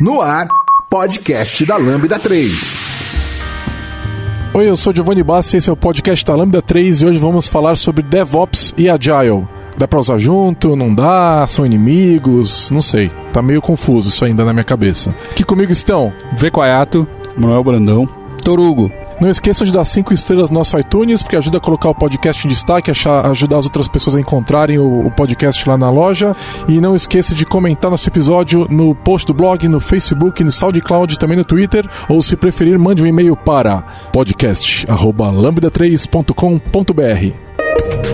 No ar, podcast da Lambda 3. Oi, eu sou Giovanni Bassi, esse é o podcast da Lambda 3 e hoje vamos falar sobre DevOps e Agile. Dá pra usar junto? Não dá? São inimigos? Não sei. Tá meio confuso isso ainda na minha cabeça. Aqui comigo estão V. Quaiato, Manuel Brandão. Torugo. Não esqueça de dar 5 estrelas no nosso iTunes, porque ajuda a colocar o podcast em destaque, achar, ajudar as outras pessoas a encontrarem o, o, podcast lá na loja. E não esqueça de comentar nosso episódio no post do blog, no Facebook, no SoundCloud, também no Twitter. Ou se preferir, mande um e-mail para podcast.lambda3.com.br.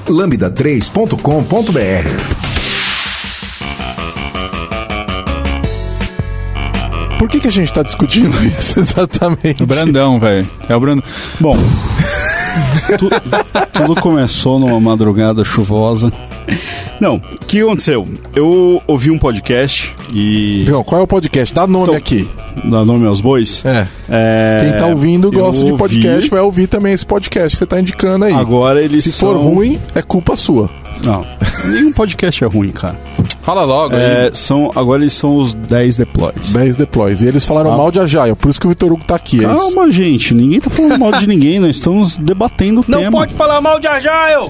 lambda3.com.br. Por que, que a gente tá discutindo isso exatamente? O Brandão, velho. É o Brandão. Bom, tu, tudo começou numa madrugada chuvosa. Não, o que aconteceu? Eu ouvi um podcast e. Qual é o podcast? Dá nome Então, aqui. Dá nome aos bois? É. É, Quem tá ouvindo eu gosta de ouvi. podcast, vai ouvir também esse podcast que você tá indicando aí. Agora eles Se for são- ruim, é culpa sua. Não, nenhum podcast é ruim, cara. fala logo É, aí. são, agora eles são os 10 deploys. 10 deploys. E eles falaram Ah. mal de Agile, por isso que o Vitor Hugo tá aqui. é isso. Calma, gente, ninguém tá falando mal de ninguém, nós estamos debatendo o Não tema. pode falar mal de Agile!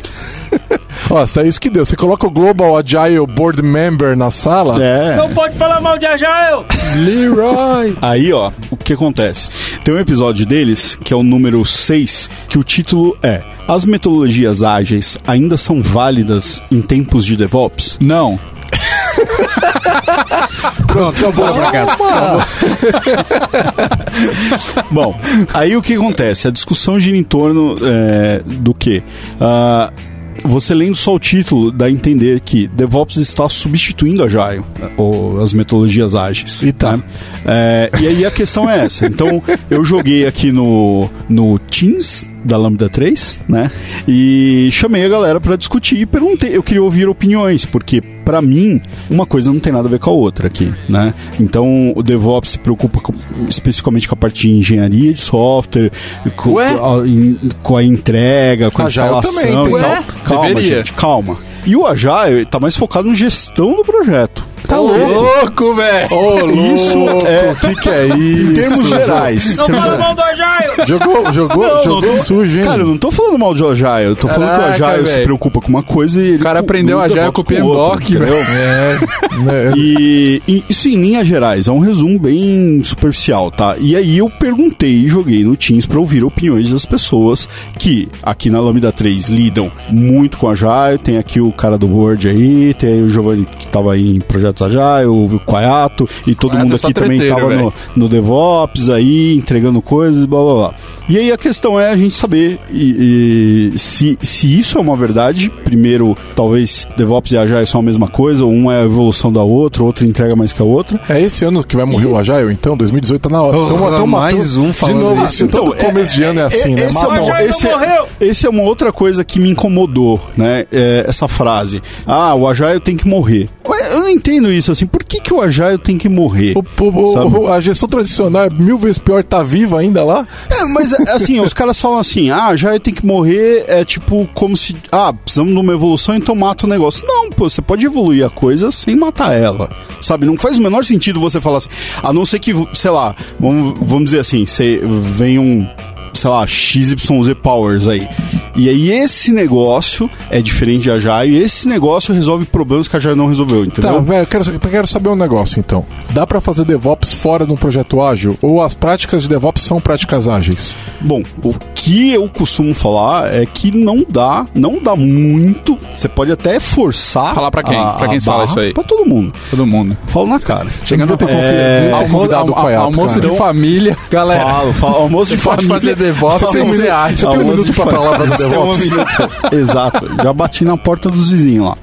Ó, tá isso que deu. Você coloca o Global Agile Board Member na sala. É. Não pode falar mal de Agile! Leroy! Aí, ó, o que acontece? Tem um episódio deles, que é o número 6, que o título é As metodologias ágeis ainda são válidas em tempos de DevOps? Não. Pronto, acabou pra casa. Bom, aí o que acontece? A discussão gira em torno é, do que? Você lendo só o título dá a entender que DevOps está substituindo Agile, ou as metodologias ágeis. E tá. né? É, e aí a questão é essa. Então, eu joguei aqui no, no Teams da Lambda 3, né? E chamei a galera para discutir e perguntei, eu queria ouvir opiniões, porque para mim uma coisa não tem nada a ver com a outra aqui, né? Então, o DevOps se preocupa com- especificamente com a parte de engenharia de software, com, a, in- com a entrega, com a instalação também, e tal. Calma, Deveria. gente, calma. E o Agile tá mais focado em gestão do projeto. Tá louco? velho. Ô, louco! Isso é- O que, que é isso? Em termos gerais. Não fala mal do Agile! Jogou, jogou, Não, jogou não tô- sujo, hein? Cara, eu não tô falando mal de Agile, eu tô falando que Caraca, o Agile se velho. preocupa com uma coisa e ele O cara aprendeu Agile volta com o outra, PMBOK, entendeu? É, né, E, e isso em linhas gerais, é um resumo bem superficial, tá? E aí eu perguntei e joguei no Teams pra ouvir opiniões das pessoas que aqui na Lambda 3 lidam muito com Agile, tem aqui o cara do board aí, tem aí o Giovanni que tava aí em projetos Agile, o Quaiato e todo Quaiato mundo é aqui também treteiro, tava no, no DevOps aí, entregando coisas, blá blá blá. E aí a questão é a gente saber e- e se, se isso é uma verdade, primeiro, talvez DevOps e Agile são a mesma coisa, ou uma é a evolução da outra, outra entrega mais que a outra. É esse ano que vai morrer o Agile, então? 2018 tá na hora. Tamo- tamo mais um falando De novo, isso. assim, todo Então, começo de ano é assim, né? esse, Mas é esse, não morreu. é, esse é uma outra coisa que me incomodou, né? É, essa frase. Ah, o Agile tem que morrer. Ué, Eu não entendo isso, assim. Por que, que o Agile tem que morrer? O- o- o- a gestão tradicional é mil vezes pior, tá viva ainda lá? É, mas assim, os caras falam assim: ah, Agile tem que morrer, é tipo como se. Ah, precisamos de uma evolução, então mata o negócio. Não, pô, você pode evoluir a coisa sem matar ela. Sabe? Não faz o menor sentido você falar assim. A não ser que, sei lá, vamos, vamos dizer assim, você vem um. Sei lá, XYZ Powers aí. E aí esse negócio é diferente de Agile e esse negócio resolve problemas que a Agile não resolveu, entendeu? Tá, velho, eu quero, eu quero saber um negócio então. Dá pra fazer DevOps fora de um projeto ágil? Ou as práticas de DevOps são práticas ágeis? Bom, o que eu costumo falar é que não dá, não dá muito. Você pode até forçar. Falar pra quem? a- Pra quem a você fala isso aí? Pra todo mundo. Todo mundo. Falo na cara. Chegando devia ter é, convidado almoço cara. de família. Galera, Falo, falo, almoço de pode família. DevOps Você tem um sem ser minuto- tem um minuto pra família. uma minuta. Exato. Já bati na porta dos vizinhos lá.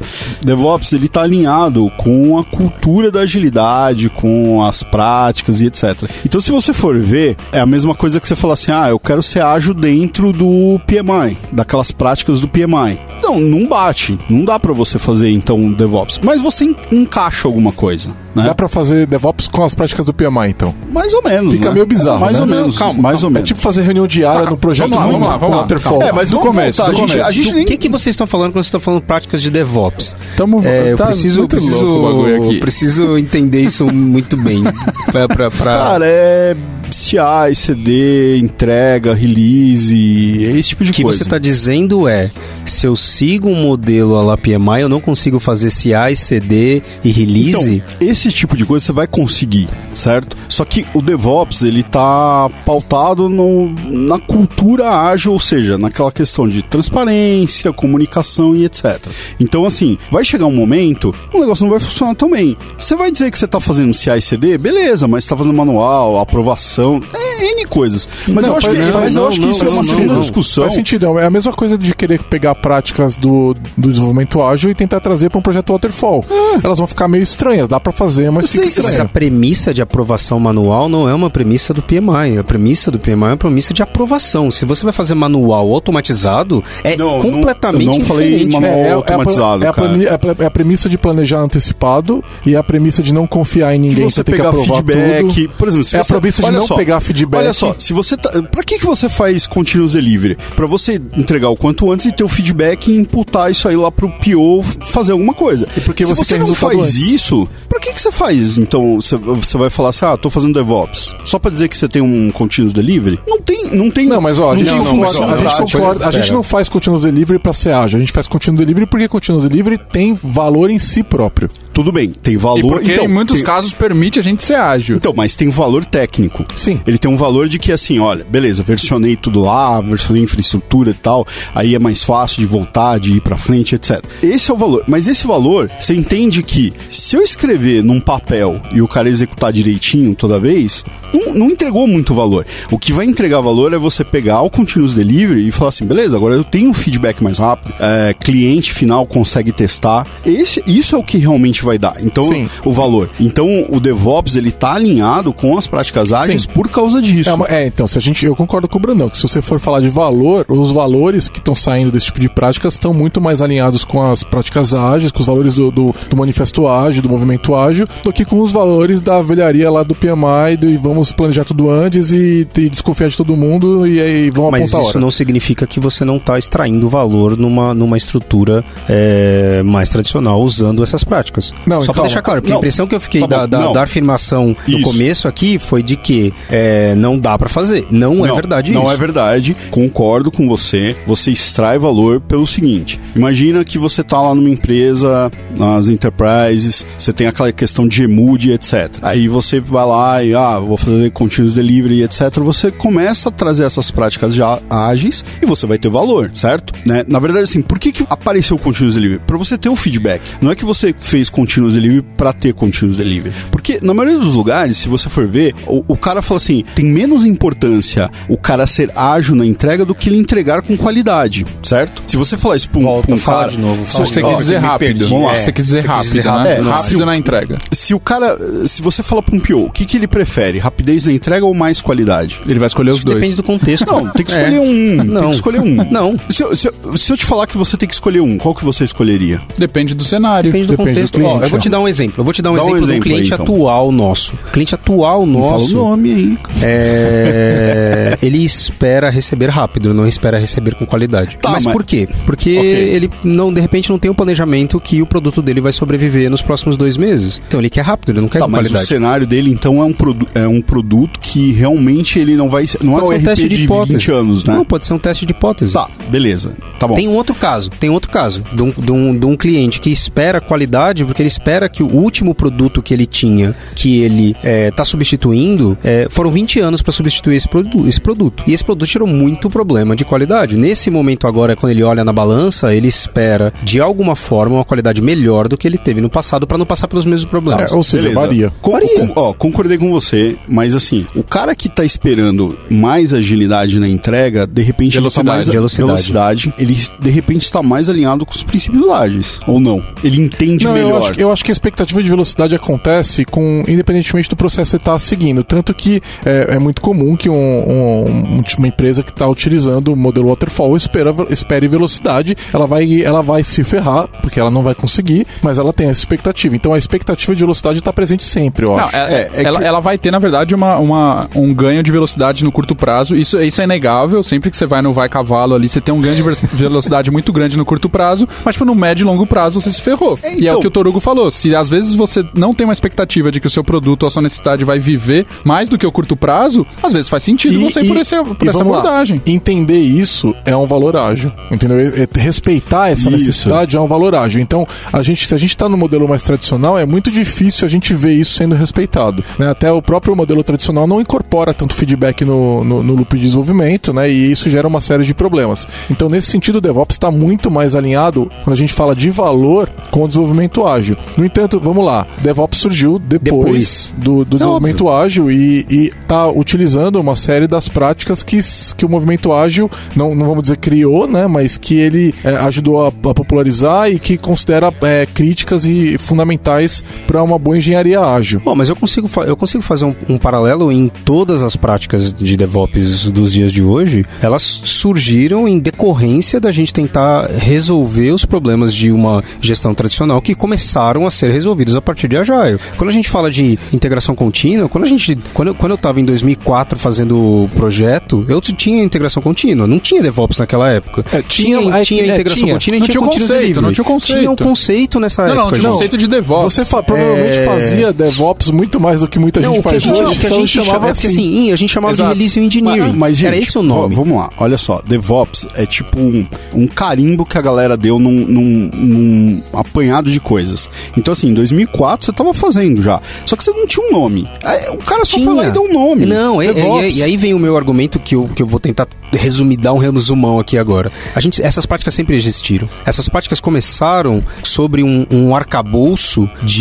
DevOps, ele tá alinhado com a cultura da agilidade, com as práticas e etc. Então, se você for ver, é a mesma coisa que você falar assim, ah, eu quero ser ágil dentro do PMI, daquelas práticas do PMI. Não, não bate. Não dá para você fazer, então, DevOps. Mas você en- encaixa alguma coisa, né? Dá pra fazer DevOps com as práticas do PMI, então. Mais ou menos, Fica né? meio bizarro, Mais né? ou menos. calma, mais ou É menos. tipo fazer reunião diária no projeto vamos lá, do- vamos lá, vamos lá, Waterfall. É, mas do começo, voltar. do a gente, a gente O nem que, que vocês estão falando quando vocês estão falando práticas de DevOps? Tamo, É, eu tá preciso, muito preciso, louco o bagulho aqui. preciso entender isso muito bem. pra, pra, pra- Cara, é CI, CD, entrega, release, é esse tipo de O que coisa. você está dizendo é, se eu sigo um modelo a la PMI, eu não consigo fazer CI, CD e release? Então, esse tipo de coisa você vai conseguir, certo? Só que o DevOps, ele tá pautado no, na cultura ágil, ou seja, naquela questão de transparência, comunicação e etc. Então, assim, vai chegar um momento, o negócio não vai funcionar tão bem. Você vai dizer que você tá fazendo CI CD, beleza, mas você tá fazendo manual, aprovação, é N coisas. Mas Não, eu acho que, não, mas eu não, acho que não, isso é não, uma não, segunda não. discussão. Faz sentido, é a mesma coisa de querer pegar práticas do, do desenvolvimento ágil e tentar trazer para um projeto Waterfall. Elas vão ficar meio estranhas, dá para fazer, mas fica Sim, Mas a estranho. premissa de aprovação manual não é uma premissa do PMI. A premissa do PMI é uma premissa de aprovação. Se você vai fazer manual automatizado, é Não, não- completamente eu não falei manual É, é, é, automatizado, é, a, é a é a premissa de planejar antecipado e a premissa de não confiar em ninguém, você você tem que aprovar feedback. tudo. Por exemplo, se É a premissa de não só, pegar feedback. Olha só, se você tá, para que que você faz continuous delivery? Pra você entregar o quanto antes e ter o feedback e imputar isso aí lá pro PO fazer alguma coisa. E porque se você você não faz antes? isso, pra que que você faz? Então, você, você vai falar assim: "Ah, tô fazendo DevOps". Só pra dizer que você tem um continuous delivery? Não tem, não tem Não, mas ó, a gente, não, função concorda- a gente prática. concorda- a gente não faz continuous delivery para ser ágil, a gente faz continuous delivery porque continuous delivery tem valor em si próprio. Tudo bem, tem valor. E porque então, em muitos tem- casos permite a gente ser ágil. Então, mas tem um valor técnico. Sim. Ele tem um valor de que, assim, olha, beleza, versionei tudo lá, versionei infraestrutura e tal, aí é mais fácil de voltar, de ir pra frente, etc. Esse é o valor. Mas esse valor, você entende que se eu escrever num papel e o cara executar direitinho toda vez, não, não entregou muito valor. O que vai entregar valor é você pegar o continuous delivery e falar assim, beleza, agora eu tenho um feedback mais rápido, é, cliente final consegue testar. Esse, isso é o que realmente vai dar. Então, Sim. o valor. Então, o DevOps, ele tá alinhado com as práticas ágeis Sim. por causa disso. É, é, então, se a gente, eu concordo com o Brandão, que se você for falar de valor, os valores que estão saindo desse tipo de práticas estão muito mais alinhados com as práticas ágeis, com os valores do, do, do manifesto ágil, do movimento ágil, do que com os valores da velharia lá do PMI, do, e vamos planejar tudo antes e, e desconfiar de todo mundo e aí vamos Mas apontar a isso não significa que você não está extraindo valor numa, numa estrutura é, mais tradicional usando essas práticas. Não, Só para calma. deixar claro, porque Não. a impressão que eu fiquei Tá da, bom, da, não. da afirmação no Isso. começo aqui foi de que é, não dá para fazer. Não, é verdade Não isso. é verdade. Concordo com você. Você extrai valor pelo seguinte: imagina que você tá lá numa empresa, nas enterprises, você tem aquela questão de Gmood, etc. Aí você vai lá e, ah, vou fazer continuous delivery, etc. Você começa a trazer essas práticas já ágeis e você vai ter valor, certo? Né? Na verdade, assim, por que, que apareceu o continuous delivery? Para você ter o feedback. Não é que você fez continuous delivery para ter continuous delivery. Porque na maioria dos lugares, se você for ver, o, o cara fala assim: tem menos importância o cara ser ágil na entrega do que ele entregar com qualidade, certo? Se você falar isso pra um, Volta, pra um fala cara. de novo. Se você de novo, quer dizer rápido. perdi. Vamos lá. É, Você quer dizer você quis rápido, dizer né? rápido. Rápido na entrega. Se o cara. Se você fala pra um PO, o que, que ele prefere? Rapidez na entrega ou mais qualidade? Ele vai escolher os dois. Depende do contexto. Não, tem que É. escolher um. Tem Não. que escolher um. Não. Se eu, se, eu, se eu te falar que você tem que escolher um, qual que você escolheria? Depende do cenário. Depende do Depende do contexto. cliente, Ó, eu vou ó. te dar um exemplo. Eu vou te dar um Dá um exemplo, exemplo do cliente aí, então. atual nosso. O cliente atual nosso. Fala o nome aí. é, ele espera receber rápido, não espera receber com qualidade. Tá, mas, mas- por quê? Porque Ok. ele não, de repente, não tem um planejamento que o produto dele vai sobreviver nos próximos dois meses. Então ele quer rápido, ele não quer Tá, mas o cenário dele, então, é um, é um produto que realmente ele não vai. Não Pode é ser um um RP teste de de hipótese. 20 anos, né? Não, pode ser um teste de hipótese. Tá, beleza. Tá bom. Tem um outro caso, tem outro caso de um, de, um, de um cliente que espera qualidade porque ele espera que o último produto que ele tinha, que ele está substituindo, é, foram 20 anos para substituir esse, produ esse produto. E esse produto gerou muito problema de qualidade. Nesse momento agora, quando ele olha na balança, ele espera de alguma forma uma qualidade melhor do que ele teve no passado para não passar pelos mesmos problemas. É, ou seja, Beleza. varia. Com- Varia. com- ó, concordei com você, mas assim, o cara que tá esperando mais agilidade na entrega, de repente ele tá Velocidade. mais Velocidade. velocidade, ele de repente está mais alinhado com os princípios ágeis, ou não? Ele entende Não, melhor. eu acho, eu acho que a expectativa de velocidade acontece com independentemente do processo que você está seguindo. Tanto que é, é muito comum que um- um- um- uma empresa que está utilizando o modelo waterfall espera, espere velocidade, ela vai, ela vai se ferrar, porque ela não vai conseguir, mas ela tem essa expectativa. Então a expectativa de velocidade está presente sempre, eu Não, acho. é- É, é ela, que- ela vai ter, na verdade, uma, uma- um ganho de velocidade no curto prazo. Isso, isso é inegável. Sempre que você vai no vai cavalo ali, você tem um ganho de velocidade muito grande no curto prazo, mas tipo, no médio e longo prazo você se ferrou. E é então- o que o Torugo falou. Se às vezes você não tem uma expectativa de que o seu produto ou a sua necessidade vai viver mais do que o curto prazo, às vezes faz sentido você ir por, esse, por e essa vamos lá, abordagem. Entender isso é um valor ágil, entendeu? Respeitar essa Isso. necessidade é um valor ágil. Então, a gente, se a gente está no modelo mais tradicional, é muito difícil a gente ver isso sendo respeitado. né? Até o próprio modelo tradicional não incorpora tanto feedback no, no, no loop de desenvolvimento, né? E isso gera uma série de problemas. Então, nesse sentido, o DevOps está muito mais alinhado quando a gente fala de valor com o desenvolvimento ágil. No entanto, vamos lá, DevOps surgiu depois, Depois. do, do desenvolvimento ágil e está utilizando uma série das práticas que, que o movimento ágil, não, não vamos dizer criou, né, mas que ele é, ajudou a, a popularizar e que considera é, críticas e fundamentais para uma boa engenharia ágil. Bom, mas eu consigo, fa- eu consigo fazer um, um paralelo em todas as práticas de DevOps dos dias de hoje. Elas surgiram em decorrência da gente tentar resolver os problemas de uma gestão tradicional que começaram a ser resolvidos a partir de Agile. Quando a gente fala de integração contínua, quando a gente, quando, eu- quando eu estava em 2004 fazendo o projeto, eu tinha integração contínua, não tinha DevOps naquela época. É, tinha- tinha, é, tinha é, integração tinha. contínua e Não tinha tinha o conceito, delivery. não tinha o conceito. Tinha um conceito nessa Não, época. não, tinha João. conceito de DevOps. Você fa- provavelmente É. fazia DevOps muito mais do que muita Não, gente o que a faz hoje, o que a só gente chamava é assim. assim, a gente chamava Exato. de release engineering. Mas, mas, gente, Era esse o nome. v- Vamos lá, olha só. DevOps é tipo um, um carimbo que a galera deu num, num- num apanhado de coisas. Então, assim, em 2004 você tava fazendo já. Só que você não tinha um nome. Aí, o cara só foi lá e deu um nome. Não, e, DevOps. e- e aí vem o meu argumento que eu, que eu vou tentar resumir, dar um resumão aqui agora. A gente, essas práticas sempre existiram. Essas práticas começaram sobre um, um arcabouço de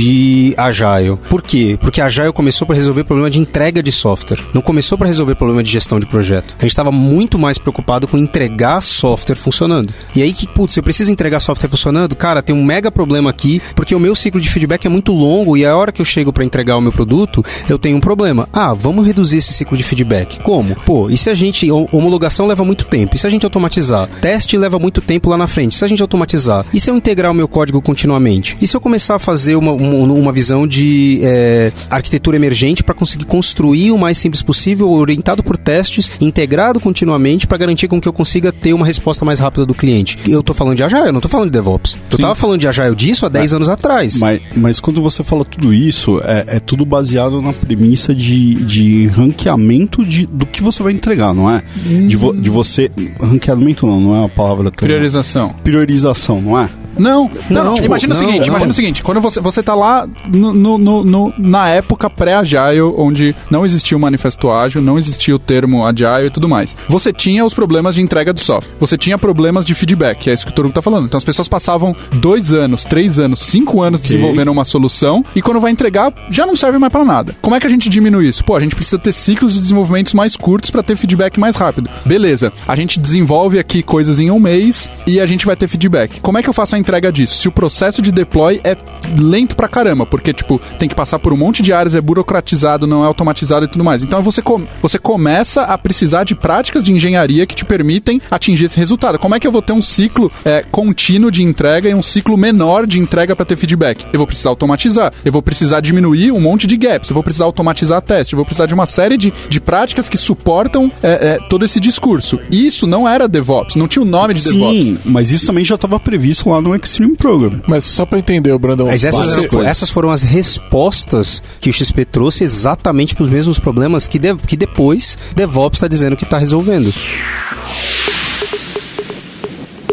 Agile. Por quê? Porque Agile começou para resolver problema de entrega de software. Não começou para resolver problema de gestão de projeto. A gente estava muito mais preocupado com entregar software funcionando. E aí que, putz, eu preciso entregar software funcionando, cara, tem um mega problema aqui, porque o meu ciclo de feedback é muito longo e a hora que eu chego para entregar o meu produto, eu tenho um problema. Ah, vamos reduzir esse ciclo de feedback. Como? Pô, e se a gente. hom- Homologação leva muito tempo. E se a gente automatizar? Teste leva muito tempo lá na frente. Se a gente automatizar? E se eu integrar o meu código continuamente? E se eu começar a fazer uma, uma, uma visão de é, arquitetura emergente para conseguir construir o mais simples possível, orientado por testes, integrado continuamente para garantir com que eu consiga ter uma resposta mais rápida do cliente? Eu tô falando de Agile, eu não tô falando de DevOps. Tava falando de Agile disso há 10 anos atrás. Mas, mas quando você fala tudo isso, é, é tudo baseado na premissa de, de ranqueamento de, do que você vai entregar, não é? De, vo- de você. Ranqueamento não, não é a palavra tão- Priorização. Priorização, não é? Não, não, Não, tipo, imagina o não, seguinte, não. imagina o seguinte, quando você, você tá lá no, no- no- na época pré-agile, onde não existia o manifesto ágil, não existia o termo agile e tudo mais. Você tinha os problemas de entrega de software, você tinha problemas de feedback, é isso que o Torugo tá falando. Então as pessoas passavam dois anos, três anos, cinco anos desenvolvendo uma solução e quando vai entregar, já não serve mais pra nada. Como é que a gente diminui isso? Pô, a gente precisa ter ciclos de desenvolvimentos mais curtos pra ter feedback mais rápido. Beleza, a gente desenvolve aqui coisas em um mês e a gente vai ter feedback. Como é que eu faço a entrega disso? Se o processo de deploy é lento pra caramba, porque, tipo, tem que passar por um monte de áreas, é burocratizado, não é automatizado e tudo mais. Então você, com- você começa a precisar de práticas de engenharia que te permitem atingir esse resultado. Como é que eu vou ter um ciclo é, contínuo de entrega e um ciclo menor de entrega pra ter feedback? Eu vou precisar automatizar, eu vou precisar diminuir um monte de gaps, eu vou precisar automatizar teste, eu vou precisar de uma série de, de práticas que suportam é, é, todo esse discurso. Isso não era DevOps, não tinha o nome de DevOps. Sim, mas isso também já estava previsto lá no Extreme Program. Mas só pra entender, o Brandão. Mas essas, fo- essas foram as respostas que o XP trouxe exatamente para os mesmos problemas que, de- que depois DevOps está dizendo que está resolvendo.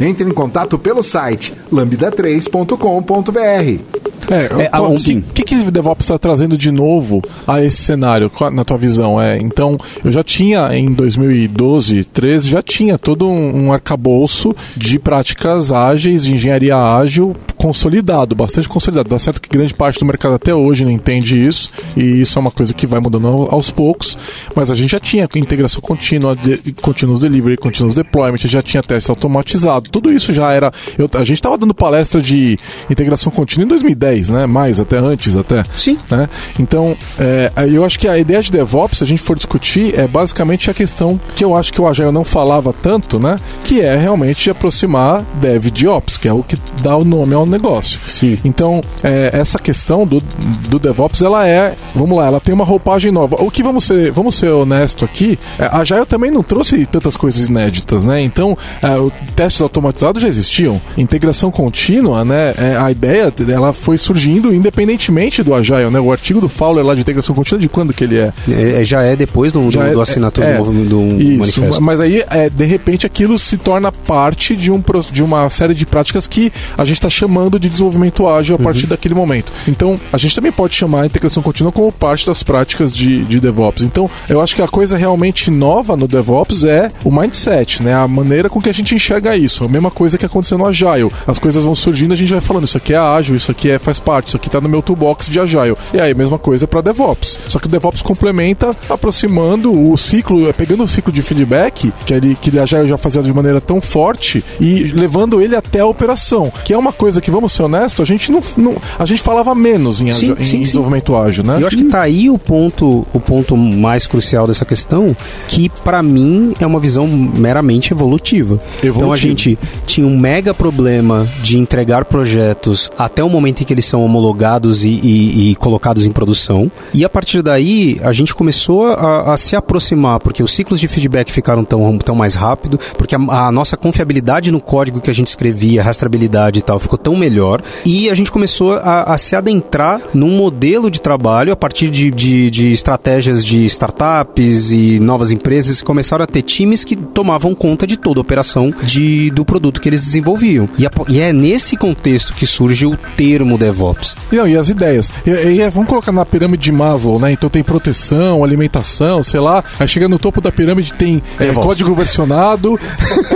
Entre em contato pelo site lambda3.com.br. É, É, um- o que, que, que o DevOps está trazendo de novo a esse cenário, na tua visão? É, então, eu já tinha em 2012, 13, já tinha todo um, um arcabouço de práticas ágeis, de engenharia ágil, consolidado, bastante consolidado. Dá certo que grande parte do mercado até hoje não entende isso, e isso é uma coisa que vai mudando ao- aos poucos, mas a gente já tinha integração contínua, de, continuous delivery, continuous deployment, já tinha teste automatizado, tudo isso já era. eu- a gente estava dando palestra de integração contínua em 2010, né? Mais, até antes, até. Sim. né? Então, é, eu acho que a ideia de DevOps, se a gente for discutir, é basicamente a questão que eu acho que o Agile não falava tanto, né? Que é realmente aproximar Dev de Ops, que é o que dá o nome ao negócio. Sim. Então, é, essa questão do, do DevOps, ela é, vamos lá, ela tem uma roupagem nova. O que vamos ser, vamos ser honesto aqui, é, a Agile também não trouxe tantas coisas inéditas, né? Então, é, testes automatizados já existiam, integração contínua, né? é, a ideia, ela foi surgindo independentemente do Agile, né? O artigo do Fowler lá de integração contínua, de quando que ele é? É, é, já é depois do, do, Já é- do assinatura do, movimento- do Isso, manifesto. mas aí, é, de repente, aquilo se torna parte de, um, de uma série de práticas que a gente está chamando de desenvolvimento ágil a Uhum. partir daquele momento. Então, a gente também pode chamar a integração contínua como parte das práticas de, de DevOps. Então, eu acho que a coisa realmente nova no DevOps é o mindset, né? A maneira com que a gente enxerga isso. A mesma coisa que aconteceu no Agile. As coisas vão surgindo, a gente vai falando, isso aqui é ágil, isso aqui é, faz parte, isso aqui tá no meu toolbox de Agile. E aí, a mesma coisa para DevOps. Só que o DevOps complementa aproximando o ciclo, pegando o ciclo de feedback, que ele que a Agile já fazia de maneira tão forte, e levando ele até a operação. Que é uma coisa que, vamos ser honestos, a gente não. não- a gente falava menos em, Sim, em sim, sim. desenvolvimento ágil, né? Eu acho que tá aí o ponto, o ponto mais crucial dessa questão, que pra mim é uma visão meramente evolutiva. Então a gente tinha um mega problema de entregar projetos até o momento em que eles são homologados e, e- e colocados em produção. E a partir daí a gente começou a, a se aproximar, porque os ciclos de feedback ficaram tão, tão mais rápido, porque a, a nossa confiabilidade no código que a gente escrevia, rastreabilidade e tal, ficou tão melhor. E a gente começou a, a se adentrar num modelo de trabalho a partir de, de, de estratégias de startups e novas empresas que começaram a ter times que tomavam conta de toda a operação de, do produto que eles desenvolviam. E, a- e é nesse contexto que surge o termo DevOps. Não, e as ideias. E, e, é, vamos colocar na pirâmide de Maslow, né? Então tem proteção, alimentação, sei lá. Aí chega no topo da pirâmide tem é, código versionado,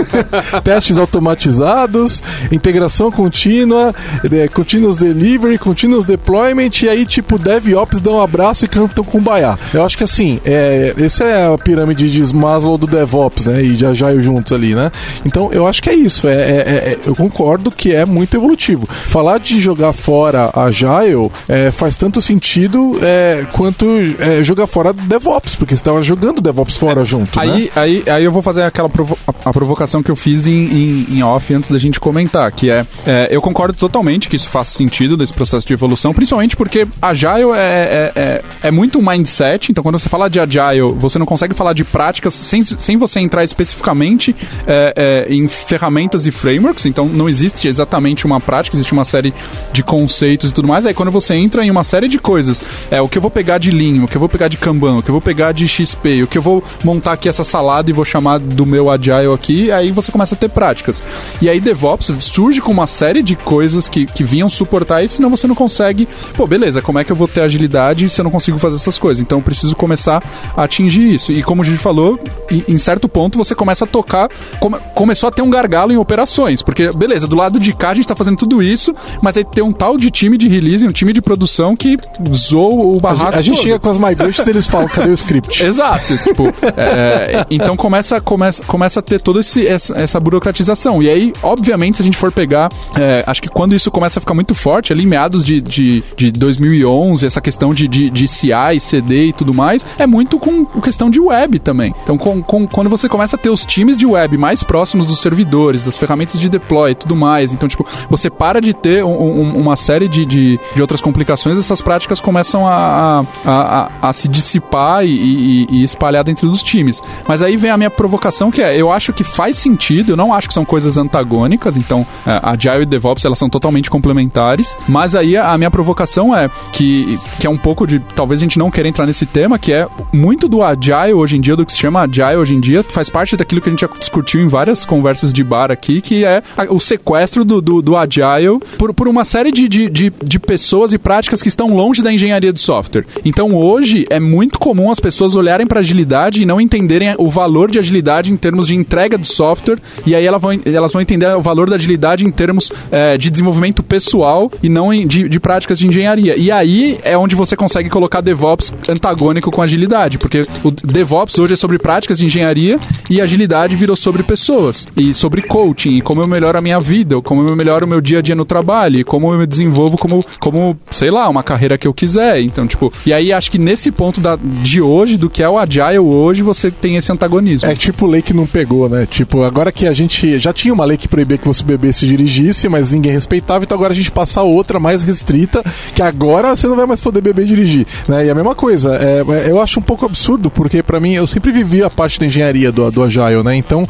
testes automatizados, integração contínua, é, continuous delivery, continuous deployment, e aí tipo DevOps dão um abraço e cantam kumbaya. Eu acho que assim, é, essa é a pirâmide de Maslow do DevOps, né? E de Agile juntos ali, né? Então eu acho que é isso. É, é- é- eu concordo que é muito evolutivo. Falar de jogar fora Agile é, faz tanto sentido é, quanto é, jogar fora DevOps, porque você estava jogando DevOps fora junto, né? Aí, aí, aí eu vou fazer aquela provo- a, provocação que eu fiz em, em, em off antes da gente comentar, que é, é, eu concordo totalmente que isso faz sentido desse processo de evolução, principalmente porque Agile é, é, é, é muito mindset, então quando você fala de Agile, você não consegue falar de práticas sem, sem você entrar especificamente é, é, em ferramentas e frameworks, então não existe exatamente uma prática, existe uma série de conceitos e tudo mais, aí quando você entra em uma série de coisas, é o que eu vou pegar de Lean, o que eu vou pegar de Kanban, o que eu vou pegar de XP, o que eu vou montar aqui essa salada e vou chamar do meu Agile aqui, aí você começa a ter práticas. E aí DevOps surge com uma série de coisas que, que vinham suportar isso, senão você não consegue, pô, beleza, como é que eu vou ter agilidade se eu não consigo fazer essas coisas? Então eu preciso começar a atingir isso. E como a gente falou, em, certo ponto você começa a tocar, come- começou a ter um gargalo em operações, porque beleza, do lado de cá a gente tá fazendo tudo isso, mas aí tem um tal de time de release, um time de produção que zoou o barraco a gente todo. chega com as migrations e eles falam, cadê o script? Exato, tipo, é, então começa, começa, começa a ter toda essa, essa burocratização. E aí, obviamente, se a gente for pegar, é, acho que quando isso começa a ficar muito forte, ali em meados de, de, de 2011, essa questão de, de, de CI, CD e tudo mais, é muito com questão de web também. Então, com, com- quando você começa a ter os times de web mais próximos dos servidores, das ferramentas de deploy e tudo mais, então, tipo, você para de ter um- um- uma série de, de, de outras complicações, essas práticas começam a, a, a, a se dissipar e, e- e espalhar dentro dos times. Mas aí vem a minha provocação, que é, eu acho que faz sentido, eu não acho que são coisas antagônicas, então é, Agile e DevOps, elas são totalmente complementares, mas aí a, minha provocação é que, que é um pouco de, talvez a gente não queira entrar nesse tema, que é muito do Agile hoje em dia, do que se chama Agile hoje em dia, faz parte daquilo que a gente já discutiu em várias conversas de bar aqui, que é o sequestro do, do, do Agile por, por uma série de, de, de, de pessoas e práticas que estão longe da engenharia de software. Então hoje é muito comum as pessoas olharem para agilidade e não entenderem o valor de agilidade em termos de entrega de software, e aí elas vão, elas vão entender o valor da agilidade em termos é, de desenvolvimento pessoal e não de, de práticas de engenharia. E aí é onde você consegue colocar DevOps antagônico com agilidade, porque o DevOps hoje é sobre práticas de engenharia e agilidade virou sobre pessoas e sobre coaching e como eu melhoro a minha vida, como eu melhoro o meu dia a dia no trabalho, como eu me desenvolvo como, como sei lá, uma carreira que eu quiser. Então, tipo, e aí acho que nesse ponto da, de hoje, do que é o Agile hoje, você tem esse antagonismo. É tipo lei que não pegou, né? Tipo, agora que a gente já tinha uma lei que proibia que você bebesse e dirigisse, mas ninguém respeitava, então agora a gente passa a outra mais restrita, que agora você não vai mais poder beber e dirigir, né? E a mesma coisa, é, é, eu acho um pouco absurdo, porque pra mim, eu sempre vivi a parte da engenharia do, do Agile, né? Então,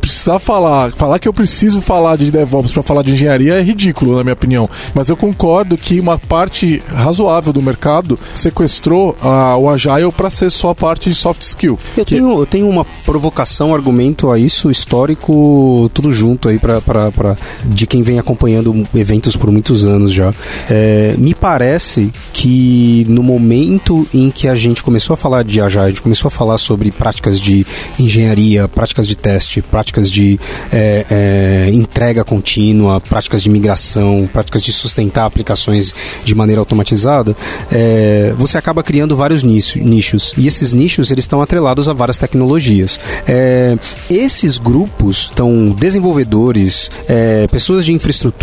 precisar falar, falar que eu preciso falar de DevOps pra falar de engenharia é ridículo, na minha opinião. Mas eu concordo que uma parte razoável do mercado sequestrou ah, o Agile pra ser só a parte de soft skill. Eu Que- tenho, eu tenho uma provocação, argumento a isso, histórico, tudo junto aí pra, pra, pra- de quem vem acompanhando eventos por muitos anos já. É, me parece que no momento em que a gente começou a falar de Agile, a gente começou a falar sobre práticas de engenharia, práticas de teste, práticas de é, é, entrega contínua, práticas de migração, práticas de sustentar aplicações de maneira automatizada, é, você acaba criando vários nicho- nichos. E esses nichos eles estão atrelados a várias tecnologias. É, esses grupos, então desenvolvedores, é, pessoas de infraestrutura,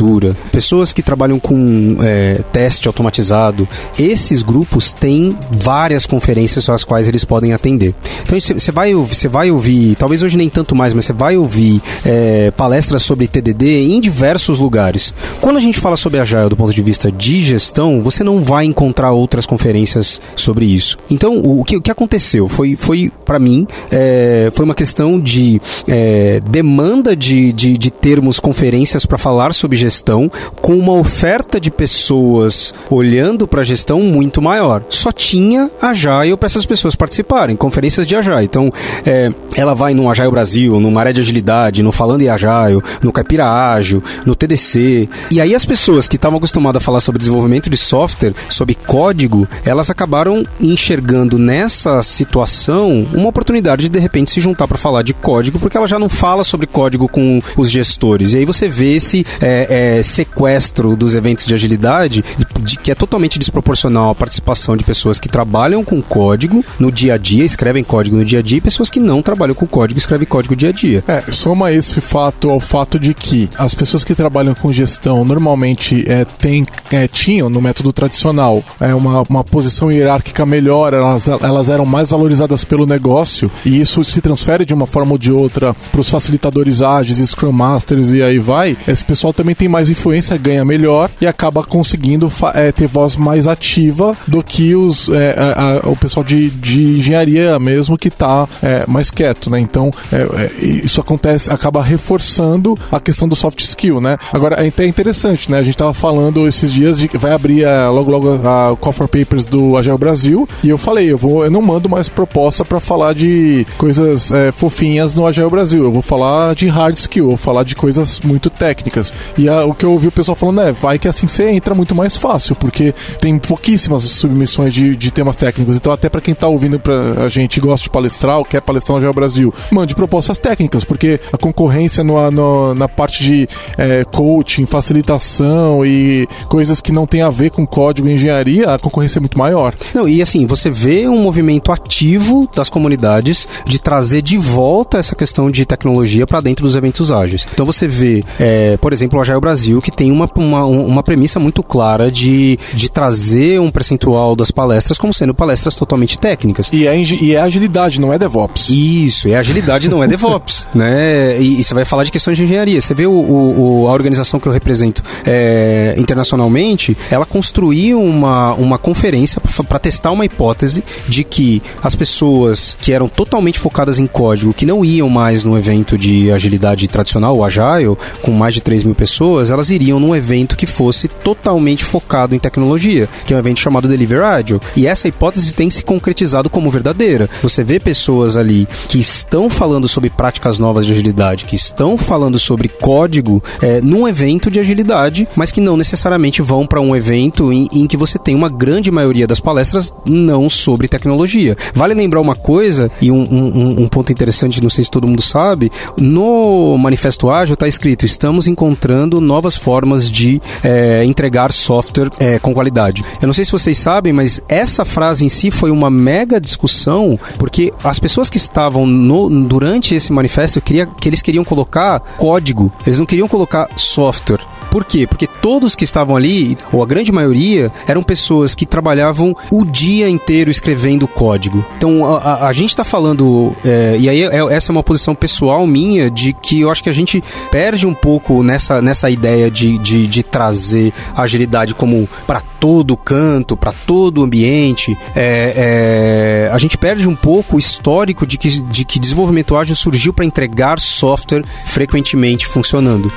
pessoas que trabalham com é, teste automatizado, esses grupos têm várias conferências às quais eles podem atender. Então você vai, você vai ouvir, talvez hoje nem tanto mais, mas você vai ouvir é, palestras sobre TDD em diversos lugares. Quando a gente fala sobre Agile do ponto de vista de gestão, você não vai encontrar outras conferências sobre isso. Então, o, o que, o que aconteceu foi, foi para mim, é, foi uma questão de é, demanda de, de, de termos conferências para falar sobre gestão, com uma oferta de pessoas olhando para a gestão muito maior. Só tinha Agile para essas pessoas participarem, conferências de Agile. Então, é, ela vai no Agile Brasil, no Maré de Agilidade, no Falando em Agile, no Caipira Ágil, no TDC. E aí as pessoas que estavam acostumadas a falar sobre desenvolvimento de software, sobre código, elas acabaram enxergando nessa situação uma oportunidade de de repente se juntar para falar de código, porque ela já não fala sobre código com os gestores. E aí você vê esse é, é, sequestro dos eventos de agilidade, de- que é totalmente desproporcional à participação de pessoas que trabalham com código no dia a dia, escrevem código no dia a dia, e pessoas que não trabalham com código, escrevem código dia a dia. É, soma esse fato ao fato de que as pessoas que trabalham com gestão normalmente é, tem, é, tinham no método tradicional é, uma, uma posição hierárquica melhor, elas, elas eram mais valorizadas pelo negócio e isso se transfere de uma forma ou de outra para os facilitadores ágeis, Scrum Masters e aí vai. Esse pessoal também tem mais influência, ganha melhor e acaba conseguindo é, ter voz mais ativa do que os, é, a- a- o pessoal de, de engenharia mesmo que está mais quieto, né? Então é, é, isso acontece, acaba reforçando a questão do soft skill, né? Agora é até interessante, né? A gente tava falando esses dias de que vai abrir é, logo logo a, Call for Papers do Agile Brasil e eu falei, eu vou, eu não mando mais proposta para falar de coisas é, fofinhas no Agile Brasil, eu vou falar de hard skill, eu vou falar de coisas muito técnicas. E a- o que eu ouvi o pessoal falando é, vai que assim você entra muito mais fácil, porque tem pouquíssimas submissões de, de temas técnicos. Então até para quem tá ouvindo pra a gente gosta de palestrar ou quer palestrar no Agile Brasil, mande propostas técnicas, porque a concorrência no, no- na parte de é, coaching, facilitação e coisas que não tem a ver com código e engenharia, a concorrência é muito maior. Não, e assim, você vê um movimento ativo das comunidades de trazer de volta essa questão de tecnologia para dentro dos eventos ágeis. Então você vê, é, por exemplo, o Agile Brasil, que tem uma, uma, uma premissa muito clara de, de trazer um percentual das palestras como sendo palestras totalmente técnicas. E é, e é agilidade, não é DevOps. Isso, é agilidade, não é DevOps, né? E, e você vai falar de questões de engenharia. Você vê o, o- o- a organização que eu represento é, internacionalmente, ela construiu uma, uma conferência para testar uma hipótese de que as pessoas que eram totalmente focadas em código, que não iam mais no evento de agilidade tradicional, o Agile, com mais de 3 mil pessoas, elas iriam num evento que fosse totalmente focado em tecnologia, que é um evento chamado Deliver Agile. E essa hipótese tem se concretizado como verdadeira. Você você vê pessoas ali que estão falando sobre práticas novas de agilidade, que estão falando sobre código é, num evento de agilidade, mas que não necessariamente vão para um evento em, em que você tem uma grande maioria das palestras não sobre tecnologia. Vale lembrar uma coisa, e um, um, um ponto interessante, não sei se todo mundo sabe, no Manifesto Ágil está escrito: estamos encontrando novas formas de é, entregar software é, com qualidade. Eu não sei se vocês sabem, mas essa frase em si foi uma mega discussão, porque as pessoas que estavam no, durante esse manifesto queria, que eles queriam colocar código, eles não queriam colocar software. Por quê? Porque todos que estavam ali, ou a grande maioria, eram pessoas que trabalhavam o dia inteiro escrevendo código. Então a, a, a gente está falando, é, e aí é, essa é uma posição pessoal minha, de que eu acho que a gente perde um pouco nessa, nessa ideia de, de, de trazer agilidade como para todo canto, para todo ambiente. É, é, a gente perde um pouco o histórico de que, de que desenvolvimento ágil surgiu para entregar software frequentemente funcionando.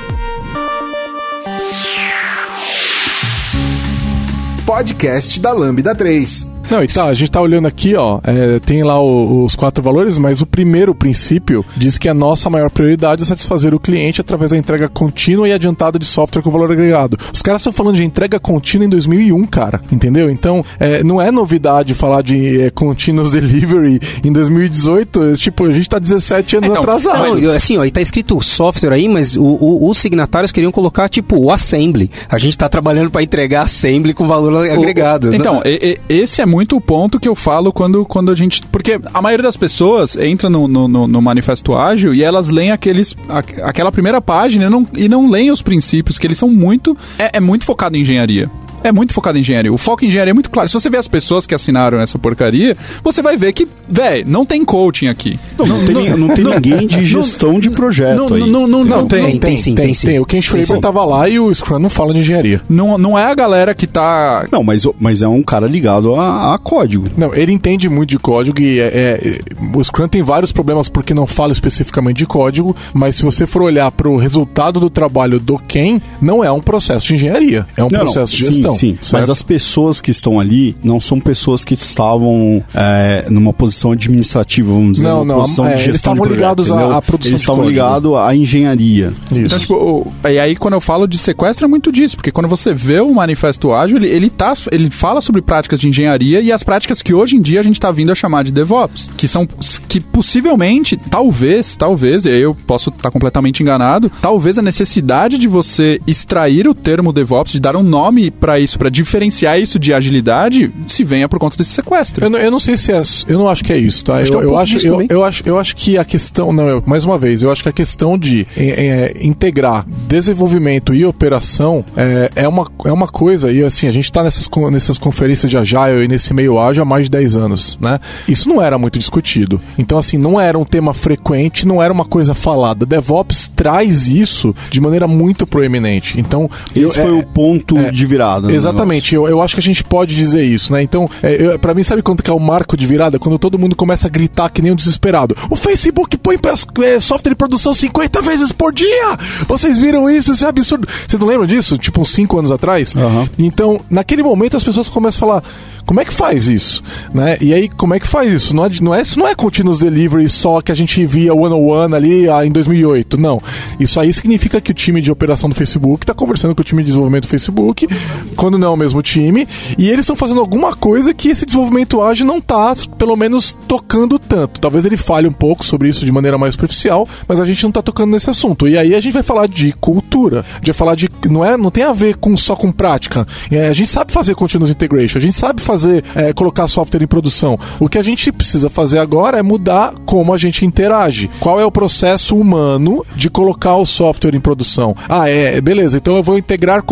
Podcast da Lambda 3. Não, e tá, a gente tá olhando aqui, ó, é, tem lá o, os quatro valores, mas o primeiro princípio diz que a nossa maior prioridade é satisfazer o cliente através da entrega contínua e adiantada de software com valor agregado. Os caras estão falando de entrega contínua em 2001, cara, entendeu? Então, é, não é novidade falar de é, continuous delivery em 2018, é, tipo, a gente tá 17 anos então, atrasado. Mas, assim, ó, e tá escrito software aí, mas o, o, os signatários queriam colocar, tipo, o assembly. A gente tá trabalhando para entregar assembly com valor agregado. Então, e, e, esse é muito o ponto que eu falo quando, quando a gente. Porque a maioria das pessoas entra no, no, no manifesto ágil e elas leem aqueles, a, aquela primeira página e não, e não leem os princípios, que eles são muito. É, é muito focado em engenharia é muito focado em engenharia. O foco em engenharia é muito claro. Se você vê as pessoas que assinaram essa porcaria, você vai ver que, velho, não tem coaching aqui. Não, não, não tem, não, tem ninguém de gestão de projeto aí. Não, não, não, tem, tem, tem, sim, tem, sim. Tem. O Ken Schreiber tava lá e o Scrum não fala de engenharia. Não, não é a galera que tá... Não, mas, mas é um cara ligado a, a código. Não, ele entende muito de código e é, é, o Scrum tem vários problemas porque não fala especificamente de código, mas se você for olhar para o resultado do trabalho do Ken, não é um processo de engenharia, é um processo de gestão. Sim, sim. Mas as pessoas que estão ali não são pessoas que estavam é, numa posição administrativa, vamos dizer, não, não, posição é, de gestão eles estavam ligados à, à produção Eles estavam de ligados à engenharia. Isso. Então, tipo, e aí quando eu falo de sequestro é muito disso, porque quando você vê o manifesto ágil, ele, ele, tá, ele fala sobre práticas de engenharia e as práticas que hoje em dia a gente está vindo a chamar de DevOps, que são que possivelmente, talvez, talvez, eu posso estar tá completamente enganado, talvez a necessidade de você extrair o termo DevOps, de dar um nome para isso, para diferenciar isso de agilidade, se venha por conta desse sequestro. Eu não, eu não sei se é. Eu não acho que é isso, tá? Acho eu, é um eu, acho, eu, eu, acho, eu acho que a questão. Não, eu, mais uma vez, eu acho que a questão de é, é, integrar desenvolvimento e operação é, é, uma, é uma coisa, e assim, a gente está nessas, nessas conferências de Agile e nesse meio ágil há mais de 10 anos, né? Isso não era muito discutido. Então, assim, não era um tema frequente, não era uma coisa falada. DevOps traz isso de maneira muito proeminente. Então, esse eu, foi é, o ponto é, de virada. Exatamente. Eu, eu acho que a gente pode dizer isso, né? Então, é, para mim, sabe quando que é o marco de virada? Quando todo mundo começa a gritar que nem um desesperado. O Facebook põe é, software de produção 50 vezes por dia! Vocês viram isso? Isso é absurdo. Vocês não lembram disso? Tipo, uns 5 anos atrás? Uhum. Então, naquele momento, as pessoas começam a falar como é que faz isso? Né? E aí, como é que faz isso? Não é, não é, isso não é continuous delivery só que a gente via one on one ali ah, em 2008. Não. Isso aí significa que o time de operação do Facebook está conversando com o time de desenvolvimento do Facebook, quando não é o mesmo time, e eles estão fazendo alguma coisa que esse desenvolvimento ágil não está, pelo menos, tocando tanto. Talvez ele fale um pouco sobre isso de maneira mais superficial, mas a gente não está tocando nesse assunto. E aí a gente vai falar de cultura, de falar de. Não, é, não tem a ver com, só com prática. É, a gente sabe fazer continuous integration, a gente sabe fazer fazer, é, colocar software em produção. O que a gente precisa fazer agora é mudar como a gente interage. Qual é o processo humano de colocar o software em produção? Ah, é, beleza, então eu vou integrar,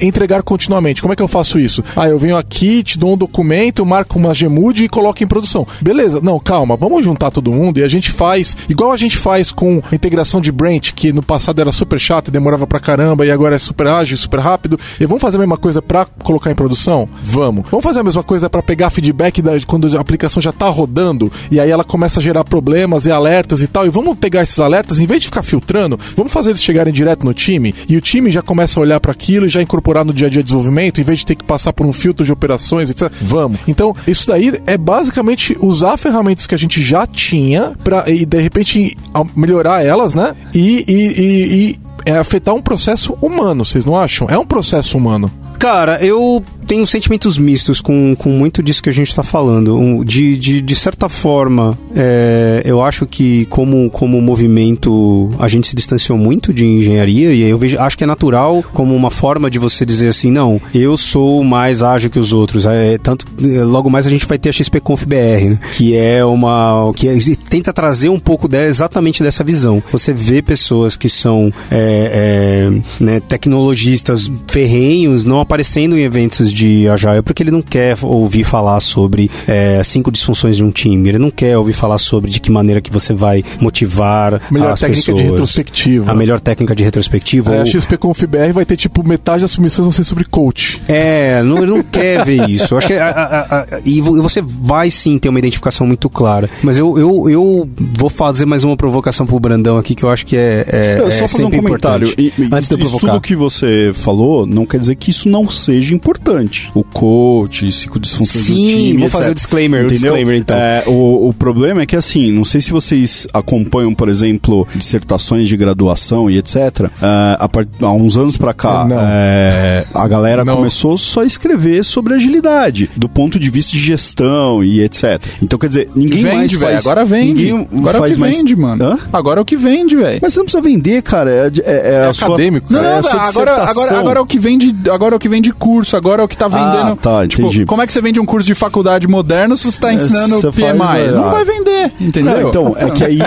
entregar continuamente. Como é que eu faço isso? Ah, eu venho aqui, te dou um documento, marco uma Gmood e coloco em produção. Beleza, não, calma, vamos juntar todo mundo e a gente faz, igual a gente faz com a integração de branch, que no passado era super chato e demorava pra caramba, e agora é super ágil, super rápido. E vamos fazer a mesma coisa pra colocar em produção? Vamos. Vamos fazer a mesma coisa coisa para pegar feedback da, quando a aplicação já tá rodando e aí ela começa a gerar problemas e alertas e tal. E vamos pegar esses alertas, em vez de ficar filtrando, vamos fazer eles chegarem direto no time e o time já começa a olhar para aquilo e já incorporar no dia a dia de desenvolvimento, em vez de ter que passar por um filtro de operações, etc. Vamos. Então, isso daí é basicamente usar ferramentas que a gente já tinha para e de repente melhorar elas, né? E, e, e- e é afetar um processo humano, vocês não acham? É um processo humano. Cara, eu tenho sentimentos mistos com, com muito disso que a gente está falando. De, de, de certa forma, é, eu acho que como, como movimento a gente se distanciou muito de engenharia e eu vejo, acho que é natural como uma forma de você dizer assim, não, eu sou mais ágil que os outros. É, tanto, é, logo mais a gente vai ter a XPConf BR, né? que é uma... que é- tenta trazer um pouco de, exatamente dessa visão. Você vê pessoas que são é, é, né, tecnologistas ferrenhos não aparecendo em eventos de Agile porque ele não quer ouvir falar sobre é, cinco disfunções de um time, ele não quer ouvir falar sobre de que maneira que você vai motivar Melhor as técnica pessoas. de retrospectiva. A melhor técnica de retrospectiva. É, a ou- XP Conf BR vai ter tipo metade das submissões vão ser sobre coach. É, não, ele não quer ver isso. Eu acho que a- a- a- a- e vo- você vai sim ter uma identificação muito clara. Mas eu, eu, eu vou fazer mais uma provocação pro Brandão aqui que eu acho que é, é, Eu é só fazer um comentário. importante. E, e antes de eu isso provocar. tudo que você falou não quer dizer que isso não seja importante. O coach, psicodisfunções do Sim, time, vou etc. fazer o disclaimer, o disclaimer, então. É, o, o problema é que assim, não sei se vocês acompanham, por exemplo, dissertações de graduação e etc. É, há, par- há uns anos pra cá, Não. é, a galera Não. começou só a escrever sobre agilidade, do ponto de vista de gestão e etc. Então, quer dizer, ninguém mais vende, velho. faz... Agora vende. Ninguém Agora é o faz que mais... vende, mano. Hã? Agora é o que vende, velho. Mas você não precisa vender, cara. É, é- é a sua- acadêmico, Não, cara. não, é a sua agora, agora, agora é o que vende, agora é o que vende curso, agora é o que tá vendendo. Ah, tá, tipo, entendi. como é que você vende um curso de faculdade moderno se você tá ensinando você PMI? faz, é, não ah. vai vender, entendeu? Não, então, é que aí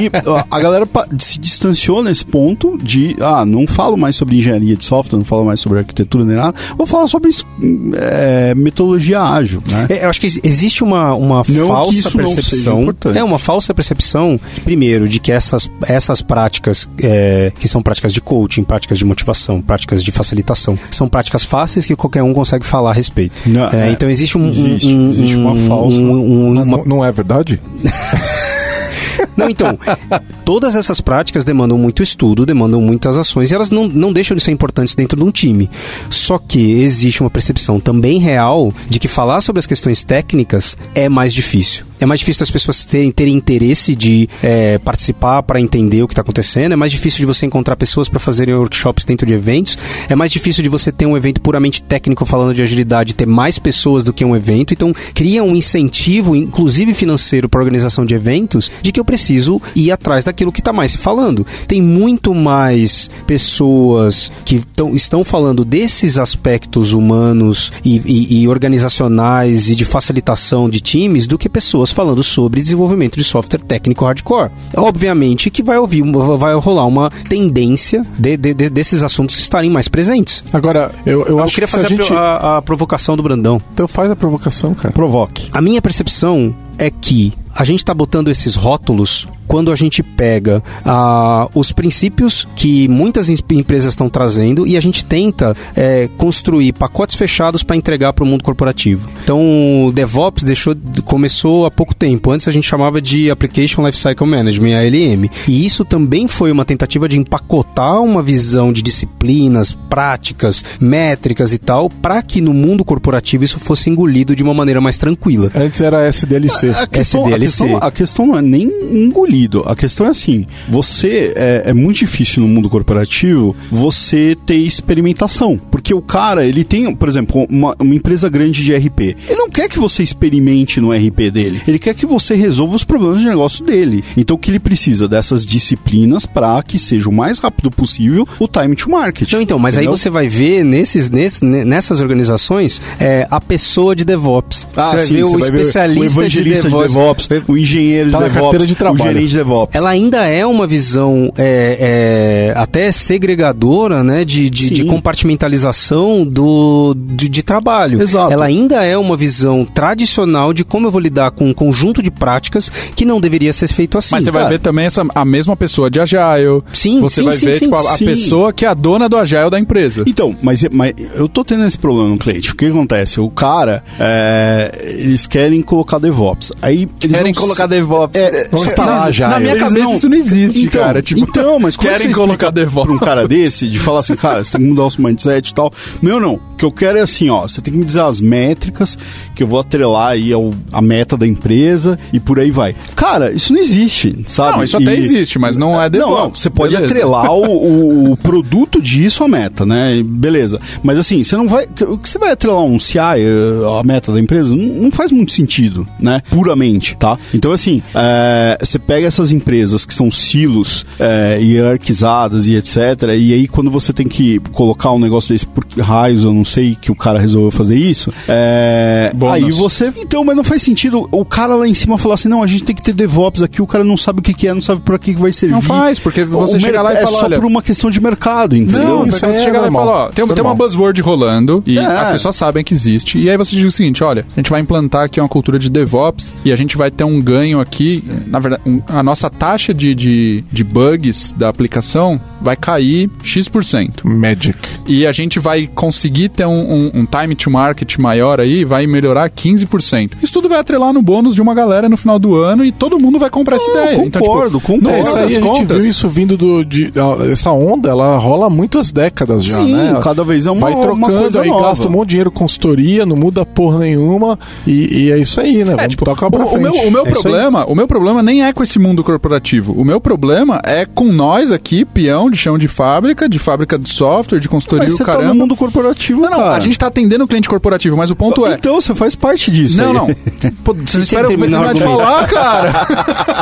a- galera se distanciou nesse ponto de, ah, não falo mais sobre engenharia de software, não falo mais sobre arquitetura nem nada, vou falar sobre é, metodologia ágil, né? É, eu acho que existe uma, uma que falsa isso não seja percepção. É uma falsa percepção, primeiro, de que essas, essas práticas, é, que são práticas de coaching, práticas de motivação, práticas de facilitação, são práticas fáceis que qualquer um consegue falar respeito. Não, É, é, então existe um. existe, um- um- existe uma um- falsa. um- não- não é verdade? Não, então, todas essas práticas demandam muito estudo, demandam muitas ações e elas não, não deixam de ser importantes dentro de um time. Só que existe uma percepção também real de que falar sobre as questões técnicas é mais difícil. É mais difícil as pessoas terem, terem interesse de é, participar para entender o que está acontecendo, é mais difícil de você encontrar pessoas para fazerem workshops dentro de eventos, é mais difícil de você ter um evento puramente técnico falando de agilidade, ter mais pessoas do que um evento. Então, cria um incentivo, inclusive financeiro, para a organização de eventos, de que eu preciso ir atrás daquilo que está mais se falando. Tem muito mais pessoas que tão, estão falando desses aspectos humanos e, e- e organizacionais e de facilitação de times do que pessoas falando sobre desenvolvimento de software técnico hardcore. Obviamente que vai ouvir, vai rolar uma tendência de- de- de- desses assuntos estarem mais presentes. Agora, eu, eu Eu acho queria que fazer a gente... a, a provocação do Brandão. Então faz a provocação, cara. Provoque. A minha percepção é que a gente está botando esses rótulos quando a gente pega ah, os princípios que muitas empresas estão trazendo e a gente tenta eh, construir pacotes fechados para entregar para o mundo corporativo. Então, o DevOps deixou, começou há pouco tempo. Antes a gente chamava de Application Lifecycle Management, ALM. E isso também foi uma tentativa de empacotar uma visão de disciplinas, práticas, métricas e tal, para que no mundo corporativo isso fosse engolido de uma maneira mais tranquila. Antes era SDLC. A questão, a, SDLC. questão, a questão não é nem A questão é assim: você é, é muito difícil no mundo corporativo você ter experimentação. Porque o cara, ele tem, por exemplo, uma, uma empresa grande de RP. Ele não quer que você experimente no RP dele. Ele quer que você resolva os problemas de negócio dele. Então o que ele precisa dessas disciplinas para que seja o mais rápido possível o time to market. Não, então, mas Entendeu? aí você vai ver nesses, nesse- ne- nessas organizações é, a pessoa de DevOps. Ah, você vai sim, ver você o vai ver especialista o evangelista de DevOps, o engenheiro Tá de DevOps, de o gerente de DevOps. Ela ainda é uma visão é, é, até segregadora, né, de, de, de compartimentalização relação do, de, de trabalho. Exato. Ela ainda é uma visão tradicional de como eu vou lidar com um conjunto de práticas que não deveria ser feito assim. Mas você vai cara. ver também essa, a mesma pessoa de Agile. Sim, Você sim, vai sim, ver sim. tipo, a, a Sim. pessoa que é a dona do Agile da empresa. Então, mas, mas eu tô tendo esse problema no cliente. O que acontece? O cara, é, eles querem colocar DevOps. Aí eles Querem não colocar DevOps. É, Vamos é, instalar mas Agile. Na minha Eles cabeça não- isso não existe, então, cara. Tipo, então, mas como é que querem colocar DevOps. pra um cara desse de falar assim, cara, você tem que mudar o seu mindset e tal. Meu, não. O que eu quero é assim, ó, você tem que me dizer as métricas que eu vou atrelar aí ao, a meta da empresa e por aí vai. Cara, isso não existe, sabe? Não, isso até E- existe, mas não é DevOps. Não, não, você pode Beleza. atrelar o, o- o produto disso à meta, né? Beleza. Mas assim, você não vai. O que você vai atrelar um CI, eh, a meta da empresa? Não, não faz muito sentido, né? Puramente, tá? Então, assim, eh, você pega essas empresas que são silos eh, hierarquizadas e etc. E aí, quando você tem que colocar um negócio desse por raios, eu não sei que o cara resolveu fazer isso. Bônus. aí você. Então, mas não faz sentido o cara lá em cima falar assim: não, a gente tem que ter DevOps aqui, o cara não sabe o que, que é, não sabe pra que, que vai servir. Não faz, porque você O chega lá e merc- fala, é só olha- por uma questão de mercado, entendeu? Não, isso aí você é chega lá e normal. fala, ó, tem, tem uma buzzword rolando e É. as pessoas sabem que existe. E aí você diz o seguinte, olha, a gente vai implantar aqui uma cultura de DevOps e a gente vai ter um ganho aqui, na verdade, um- a nossa taxa de, de, de bugs da aplicação vai cair X%. Magic. E a gente vai conseguir ter um, um- um time to market maior aí, vai melhorar 15%. Isso tudo vai atrelar no bônus de uma galera no final do ano e todo mundo vai comprar essa ideia. Então, tipo, concordo, concordo. É, isso aí a gente contas, viu isso vindo do. De, essa onda, ela rola há muitas décadas já, Sim, né? cada vez é uma, Vai uma trocando, coisa aí nova. gasta um monte de dinheiro com consultoria, não muda porra nenhuma. E, e é isso aí, né? Vamos tipo, tocar pra o, o frente. meu, o meu É problema, o meu problema nem é com esse mundo corporativo. O meu problema é com nós aqui, peão de chão de fábrica, de fábrica de software, de consultoria Mas o tá caramba. No mundo corporativo, Não, não, cara. a gente tá atendendo o cliente corporativo, mas o ponto é. Então, você faz parte disso Não, aí. não. Pô, você não espera eu terminar de falar, cara.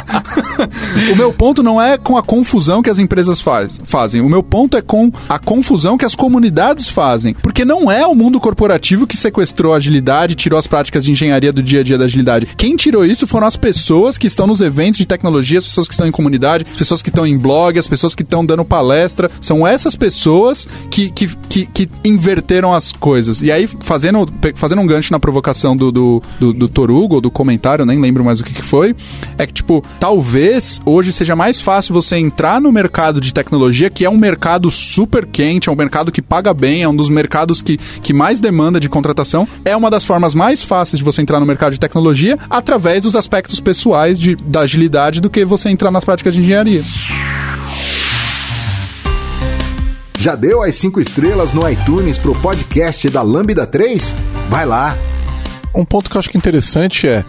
o meu ponto não é com a confusão que as empresas faz, fazem. O meu ponto é com a confusão que as comunidades fazem. Porque não é o mundo corporativo que sequestrou a agilidade, tirou as práticas de engenharia do dia a dia da agilidade. Quem tirou isso foram as pessoas que estão nos eventos de tecnologia, as pessoas que estão em comunidade, as pessoas que estão em blog, as pessoas que estão dando palestra. São essas pessoas que, que, que, que inverteram as coisas. E aí, fazendo, fazendo um gancho na provocação do, do, do, do Torugo, ou do comentário, nem lembro mais o que, que foi, é que, tipo, talvez hoje seja mais fácil você entrar no mercado de tecnologia, que é um mercado super quente, é um mercado que paga bem, é um dos mercados que, que mais demanda de contratação, é uma das formas mais fáceis de você entrar no mercado de tecnologia através dos aspectos pessoais de, da agilidade do que você entrar nas práticas de engenharia. Já deu as 5 estrelas no iTunes pro podcast da Lambda 3? Vai lá! Um ponto que eu acho que é interessante é.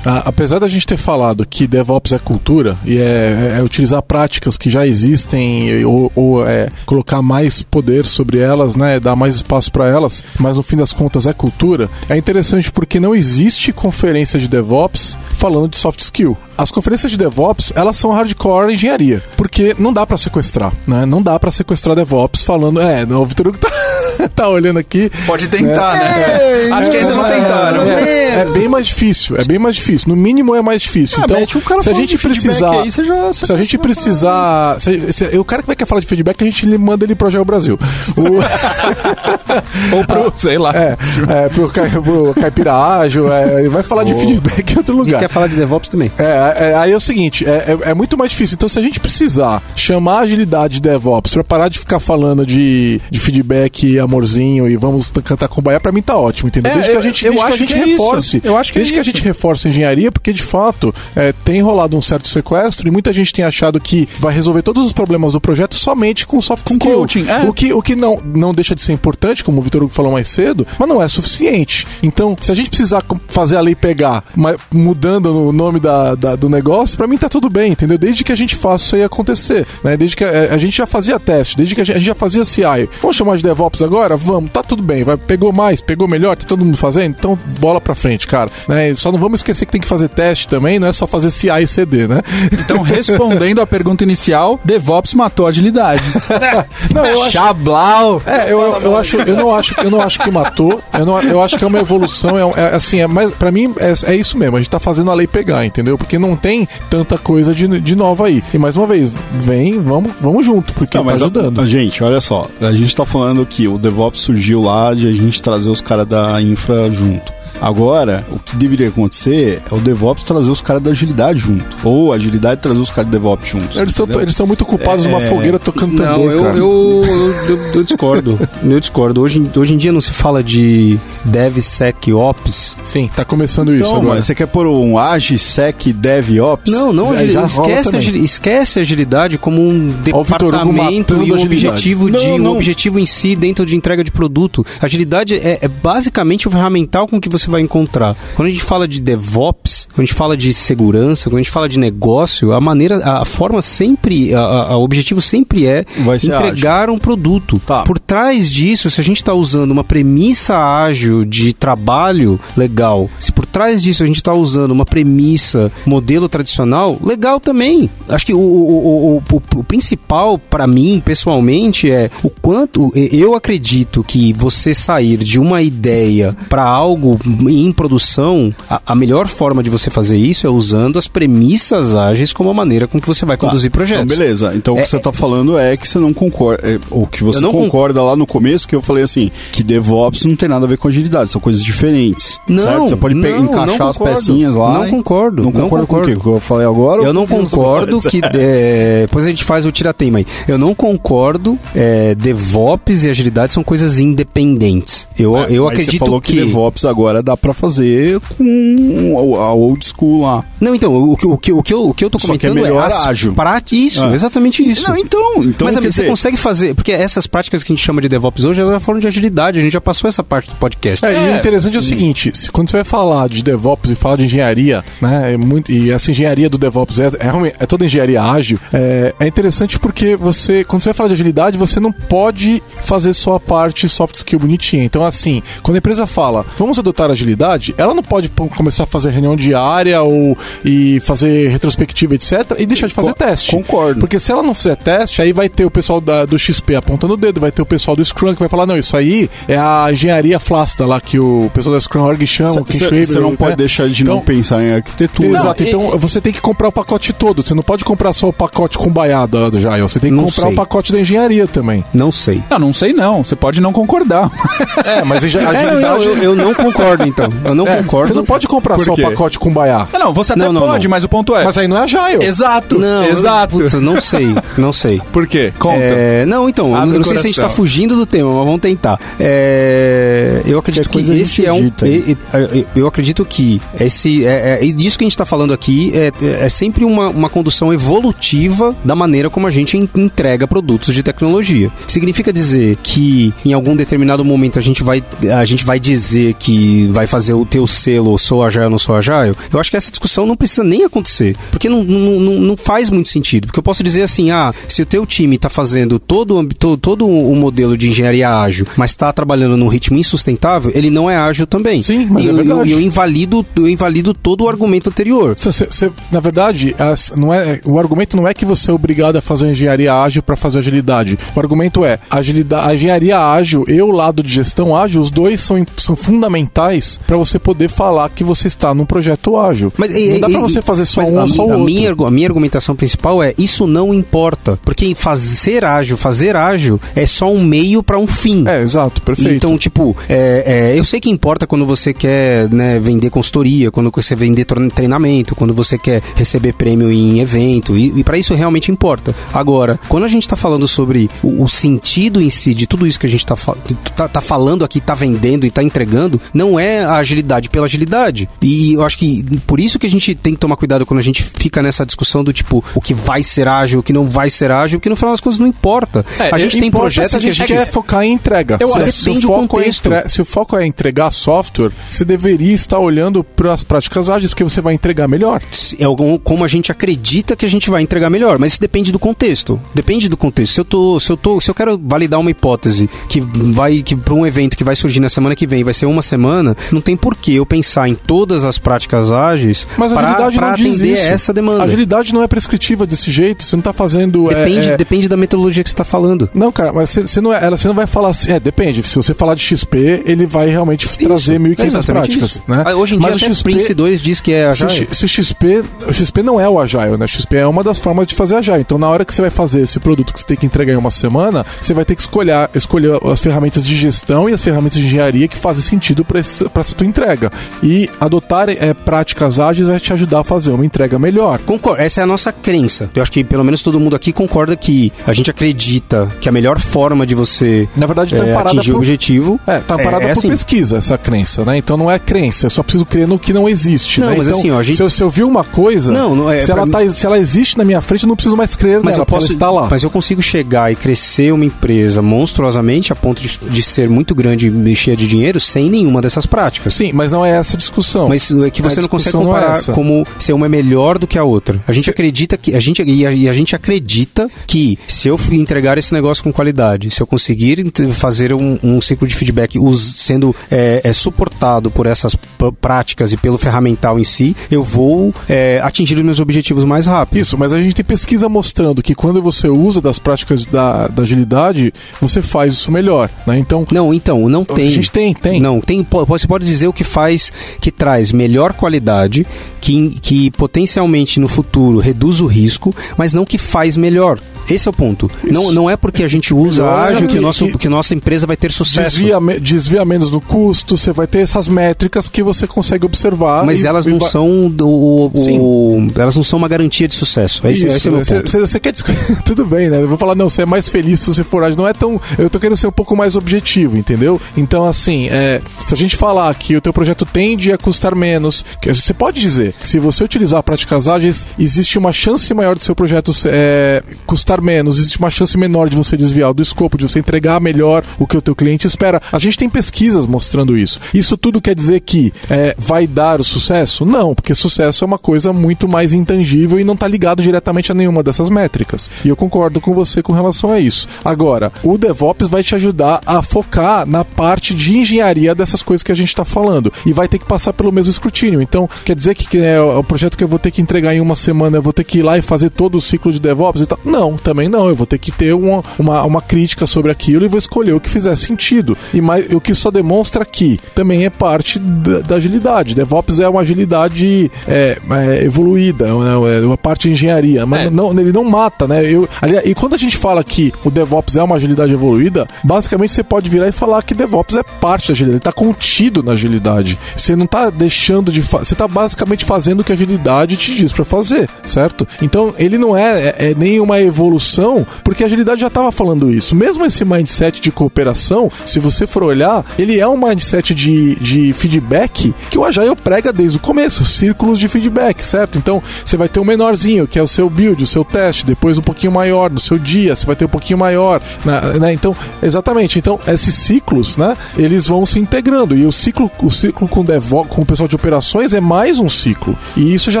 Apesar da gente ter falado que DevOps é cultura e é, é utilizar práticas que já existem ou, ou é colocar mais poder sobre elas, né, dar mais espaço para elas, mas no fim das contas é cultura, é interessante porque não existe conferência de DevOps falando de soft skill. As conferências de DevOps, elas são hardcore engenharia, porque não dá para sequestrar, né? Não dá para sequestrar DevOps falando, é, o Vitor Hugo tá, tá olhando aqui, Pode tentar, né? Acho que ainda não tentaram. é, é bem mais difícil, é bem mais difícil. No mínimo é mais difícil. Ah, então, se a gente precisar, aí, já- se a gente precisar, se, se- o cara que vai querer falar de feedback, a gente manda ele pro Geo Brasil. O- Ou pro, sei lá. é, é, pro, pro Caipira Ágil, é, ele vai falar de feedback em outro E lugar. quer falar de DevOps também. É, é, aí é o seguinte, é, é- é muito mais difícil. Então, se a gente precisar chamar a agilidade de DevOps pra parar de ficar falando de, de feedback amorzinho e vamos cantar com baia, pra mim tá ótimo, entendeu? É, desde que a eu- gente, eu desde que a acho gente que é Eu acho que é desde que a gente reforce a engenharia, porque de fato é, tem rolado um certo sequestro e muita gente tem achado que vai resolver todos os problemas do projeto somente com soft Com skill. coaching, é. O que, o que não, não deixa de ser importante, como o Vitor Hugo falou mais cedo, mas não é suficiente. Então, se a gente precisar fazer a lei pegar, mudando o nome da, da- do negócio, pra mim tá tudo bem, entendeu? Desde que a gente faça isso aí acontecer, né? Desde que a, a gente já fazia teste, desde que a gente, a gente já fazia CI. Vamos chamar de DevOps agora? Vamos, tá tudo bem. Vai, pegou mais, pegou melhor, tá todo mundo fazendo? Então, bola pra frente. Gente, cara. Né? Só não vamos esquecer que tem que fazer teste também, não é só fazer CI e CD, né? Então, respondendo à pergunta inicial, DevOps matou a agilidade. Não, eu acho, Chablau! é, eu, eu, eu acho, eu não acho, eu não acho que matou. Eu, não, eu acho que é uma evolução. É, é, assim, é mais para mim é, é isso mesmo. A gente tá fazendo a lei pegar, entendeu? Porque não tem tanta coisa de, de nova aí. E mais uma vez, vem, vamos, vamos junto, porque Não, tá ajudando. a- gente, olha só. A gente tá falando que o DevOps surgiu lá de a gente trazer os caras da infra junto. Agora, o que deveria acontecer é o DevOps trazer os caras da agilidade junto. Ou a agilidade trazer os caras do DevOps juntos. Eles estão eles muito ocupados numa É, fogueira tocando Não, tambor, eu, cara. eu, eu, eu- eu discordo. eu discordo. Hoje, em- hoje em dia não se fala de DevSecOps. Sim, tá começando isso Então, agora. mas você quer pôr um AgiSec DevOps? Não, não, Já- esquece, também. agili- esquece a agilidade como um Vitor departamento e um agilidade. objetivo, de, Não, um não. objetivo em si dentro de entrega de produto. Agilidade é, é basicamente o ferramental com que você vai encontrar. Quando a gente fala de DevOps, quando a gente fala de segurança, quando a gente fala de negócio, a maneira, a, forma sempre, a, o objetivo sempre é entregar um produto. Tá. Por trás disso, se a gente está usando uma premissa ágil de trabalho, legal. Se trás disso a gente está usando uma premissa modelo tradicional, legal também. Acho que o, o, o, o, o principal para mim, pessoalmente, é o quanto eu acredito que você sair de uma ideia para algo em produção, a, a melhor forma de você fazer isso é usando as premissas ágeis como a maneira com que você vai Tá, conduzir projetos. Então, beleza. Então, o É- que você tá falando é que você não concorda. é, ou que você concorda lá no começo, que eu falei assim, que DevOps não tem nada a ver com agilidade, são coisas diferentes. Não, certo? Você pode não, encaixar não as pecinhas lá. Não concordo, Não não o concordo. Com o que eu falei agora? Eu não o concordo que. é, depois a gente faz o tiratema aí. Eu não concordo. É, DevOps e agilidade são coisas independentes. Eu, É, eu mas acredito Você falou que, que. DevOps agora dá pra fazer com a old school lá. Não, então, o, que- o, que, o, que, eu, o que eu tô Só que é comentando melhor as ágil. Isso, exatamente isso. Não, então. então Mas quer você dizer, consegue fazer, porque essas práticas que a gente chama de DevOps hoje, elas já foram de agilidade, a gente já passou essa parte do podcast. É, e o interessante é o seguinte, se- quando você vai falar de DevOps e falar de engenharia, né, é muito, e essa engenharia do DevOps é, é, é toda engenharia ágil, é, é interessante porque você, quando você vai falar de agilidade, você não pode fazer só a parte soft skill bonitinha. Então, assim, quando a empresa fala, vamos adotar agilidade, ela não pode começar a fazer reunião diária ou e fazer retrospectiva, etc, e deixar de fazer Co- teste. concordo. Porque se ela não fizer teste, aí vai ter o pessoal da- do XP apontando o dedo, vai ter o pessoal do Scrum que vai falar, não, isso aí é a engenharia flácida lá que o pessoal da Scrum Org chama, o Ken Schwaber, não né? pode deixar de não Então- pensar em arquitetura. Exato, Não, então você tem que comprar o pacote todo. Você não pode comprar só o pacote com baiada do Jail. Você tem que Não comprar sei. o pacote da engenharia também. Não sei. Não, não sei não. Você pode não concordar. É, mas a É, eu, eu- eu não concordo, então. Eu não É, concordo. Você não pode comprar só o pacote com baiá. Não, você até Não, não, pode, não. mas o ponto é. Mas aí não é Agile. Exato, Não, exato. Eu, putz, não sei, não sei. Por quê? Conta. É, não, então, eu Abre não o sei se a gente tá fugindo do tema, mas vamos tentar. É, eu acredito que a esse é um. e- e- Eu acredito que esse. É, é, disso que a gente tá falando aqui é, é sempre uma, uma condução evolutiva da maneira como a gente en- entrega produtos de tecnologia. Significa dizer que em algum determinado momento a gente vai, a gente vai dizer que vai fazer o teu selo, sou agile ou não sou agile? Eu acho que essa discussão não precisa nem acontecer. Porque não, não, não, não faz muito sentido. Porque eu posso dizer assim, ah, se o teu time está fazendo todo, todo, todo o modelo de engenharia ágil, mas está trabalhando num ritmo insustentável, ele não é ágil também. Sim, mas e é eu, verdade. eu, eu invalido, eu invalido todo o argumento anterior. Cê- cê- na verdade, as- não é, o argumento não é que você é obrigado a fazer engenharia ágil para fazer agilidade. O argumento é agilidade, a engenharia ágil e o lado de gestão ágil, os dois são, são fundamentais para você poder falar que você está num projeto ágil. Mas, não dá para você fazer só um ou só o outro. minha, a minha argumentação principal é isso não importa. Porque fazer ágil, fazer ágil é só um meio para um fim. É, exato, perfeito. Então, tipo, é, é, eu sei que importa quando você quer né, vender consultoria, quando você vender tre- treinamento, quando você quer receber prêmio em evento, e, e para isso realmente importa. Agora, quando a gente tá falando sobre o, o sentido em si de tudo isso que a gente tá, fa- tá, tá falando aqui, tá vendendo e tá entregando, não é a agilidade pela agilidade. E eu acho que por isso que a gente tem que tomar cuidado quando a gente fica nessa discussão do tipo, o que vai ser ágil, o que não vai ser ágil, porque no final das contas não importa. a gente tem projetos que a gente quer focar em entrega. Eu se, se o foco é entre- se o foco é entregar software, você deveria estar está olhando para as práticas ágeis porque você vai entregar melhor. É como a gente acredita que a gente vai entregar melhor, mas isso depende do contexto. Depende do contexto. Se eu tô, se eu tô, se eu quero validar uma hipótese que vai que para um evento que vai surgir na semana que vem, vai ser uma semana, não tem por que eu pensar em todas as práticas ágeis Mas a para atender isso. essa demanda. A agilidade não é prescritiva desse jeito, você não está fazendo. é, Depende, é, depende da metodologia que você está falando. Não, cara, mas você, você não, é, ela, você não vai falar assim. É, depende. Se você falar de XP, ele vai realmente trazer 1.500 exatamente práticas. isso. Né? Ah, Hoje em mas dia, até Prince 2 diz que é o agile. Se o XP, o XP não é o Agile, né? O XP é uma das formas de fazer Agile. Então, na hora que você vai fazer esse produto que você tem que entregar em uma semana, você vai ter que escolher, escolher as ferramentas de gestão e as ferramentas de engenharia que fazem sentido para essa tua entrega. E adotar é, práticas ágeis vai te ajudar a fazer uma entrega melhor. Concordo, essa é a nossa crença. Eu acho que pelo menos todo mundo aqui concorda que a gente acredita que a melhor forma de você Na verdade, tá é, atingir o objetivo É, tá parada é por assim. pesquisa essa crença, né? Então não é crença, eu só preciso crer no que não existe, Não, né? mas então, assim, ó, gente- se, eu, se eu vi uma coisa, Não, não é- se, ela tá, se ela existe na minha frente, eu não preciso mais crer Mas nela, eu posso, está lá. mas eu consigo chegar e crescer uma empresa monstruosamente a ponto de, de ser muito grande e cheia de dinheiro sem nenhuma dessas práticas. Sim, mas não é essa a discussão. Mas é que você A não consegue discussão não é comparar como se uma é melhor do que a outra. A gente acredita que a gente e a, e a gente acredita que se eu entregar esse negócio com qualidade, se eu conseguir fazer um, um ciclo de feedback us- sendo é, é, suportado por essas práticas e pelo ferramental em si, eu vou é, atingir os meus objetivos mais rápido. Isso, mas a gente tem pesquisa mostrando que quando você usa das práticas da, da agilidade, você faz isso melhor, né? Então, Não, então, não tem. a gente tem, tem. Não, tem, você pode dizer o que faz, que traz melhor qualidade, que, que potencialmente no futuro reduz o risco, mas não que faz melhor. Esse é o ponto. Não, não é porque a gente usa é ágil que, nosso, que- nossa empresa vai ter sucesso. Desvia, desvia menos no custo, você vai ter essas métricas que você consegue observar. Mas e- elas não são do, o- elas não são uma garantia de sucesso. Esse, esse é Isso, ponto. você, você quer. Tudo bem, né? Eu vou falar, não, você é mais feliz se você for ágil. Não é tão. Eu tô querendo ser um pouco mais objetivo, entendeu? Então, assim, é, se a gente falar que o teu projeto tende a custar menos, que você pode dizer que se você utilizar práticas ágeis, existe uma chance maior do seu projeto é, custar menos, existe uma chance menor de você desviar do escopo, de você entregar melhor o que o teu cliente espera. A gente tem pesquisas mostrando isso. Isso tudo quer dizer que é, vai dar o sucesso? Não, porque sucesso é uma coisa muito mais intangível e não está ligado diretamente a nenhuma dessas métricas. E eu concordo com você com relação a isso. Agora, o DevOps vai te ajudar a focar na parte de engenharia dessas coisas que a gente está falando. E vai ter que passar pelo mesmo escrutínio. Então, quer dizer que, que é o projeto que eu vou ter que entregar em uma semana, eu vou ter que ir lá e fazer todo o ciclo de DevOps e tal? Não, também não. Eu vou ter que ter uma, uma, uma crítica sobre aquilo e vou escolher o que fizer sentido. E mais, o que só demonstra que também é parte da, da agilidade. DevOps é uma agilidade é, é, evoluída, né? é uma parte de engenharia, mas É. não, ele não mata, né? Eu, aliás, e quando a gente fala que o DevOps é uma agilidade evoluída, basicamente você pode virar e falar que DevOps é parte da agilidade, ele está contido na agilidade. Você não está deixando de fazer, você está basicamente fazendo o que a agilidade te diz para fazer, certo? Então ele não é, é, é nem uma evolução, porque a agilidade já estava falando isso. Mesmo esse mindset de cooperação, se você for olhar, ele é um mindset de, de feedback que o Agile prega desde o começo, círculos de feedback, certo? Então você vai ter um menorzinho, que é o seu build, o seu teste, depois um pouquinho maior no seu dia, você vai ter um pouquinho maior, né? né? Então, exatamente. Então, esses ciclos, né? Eles vão se integrando e o ciclo, o ciclo com DevOps, com o pessoal de operações é mais um ciclo. E isso já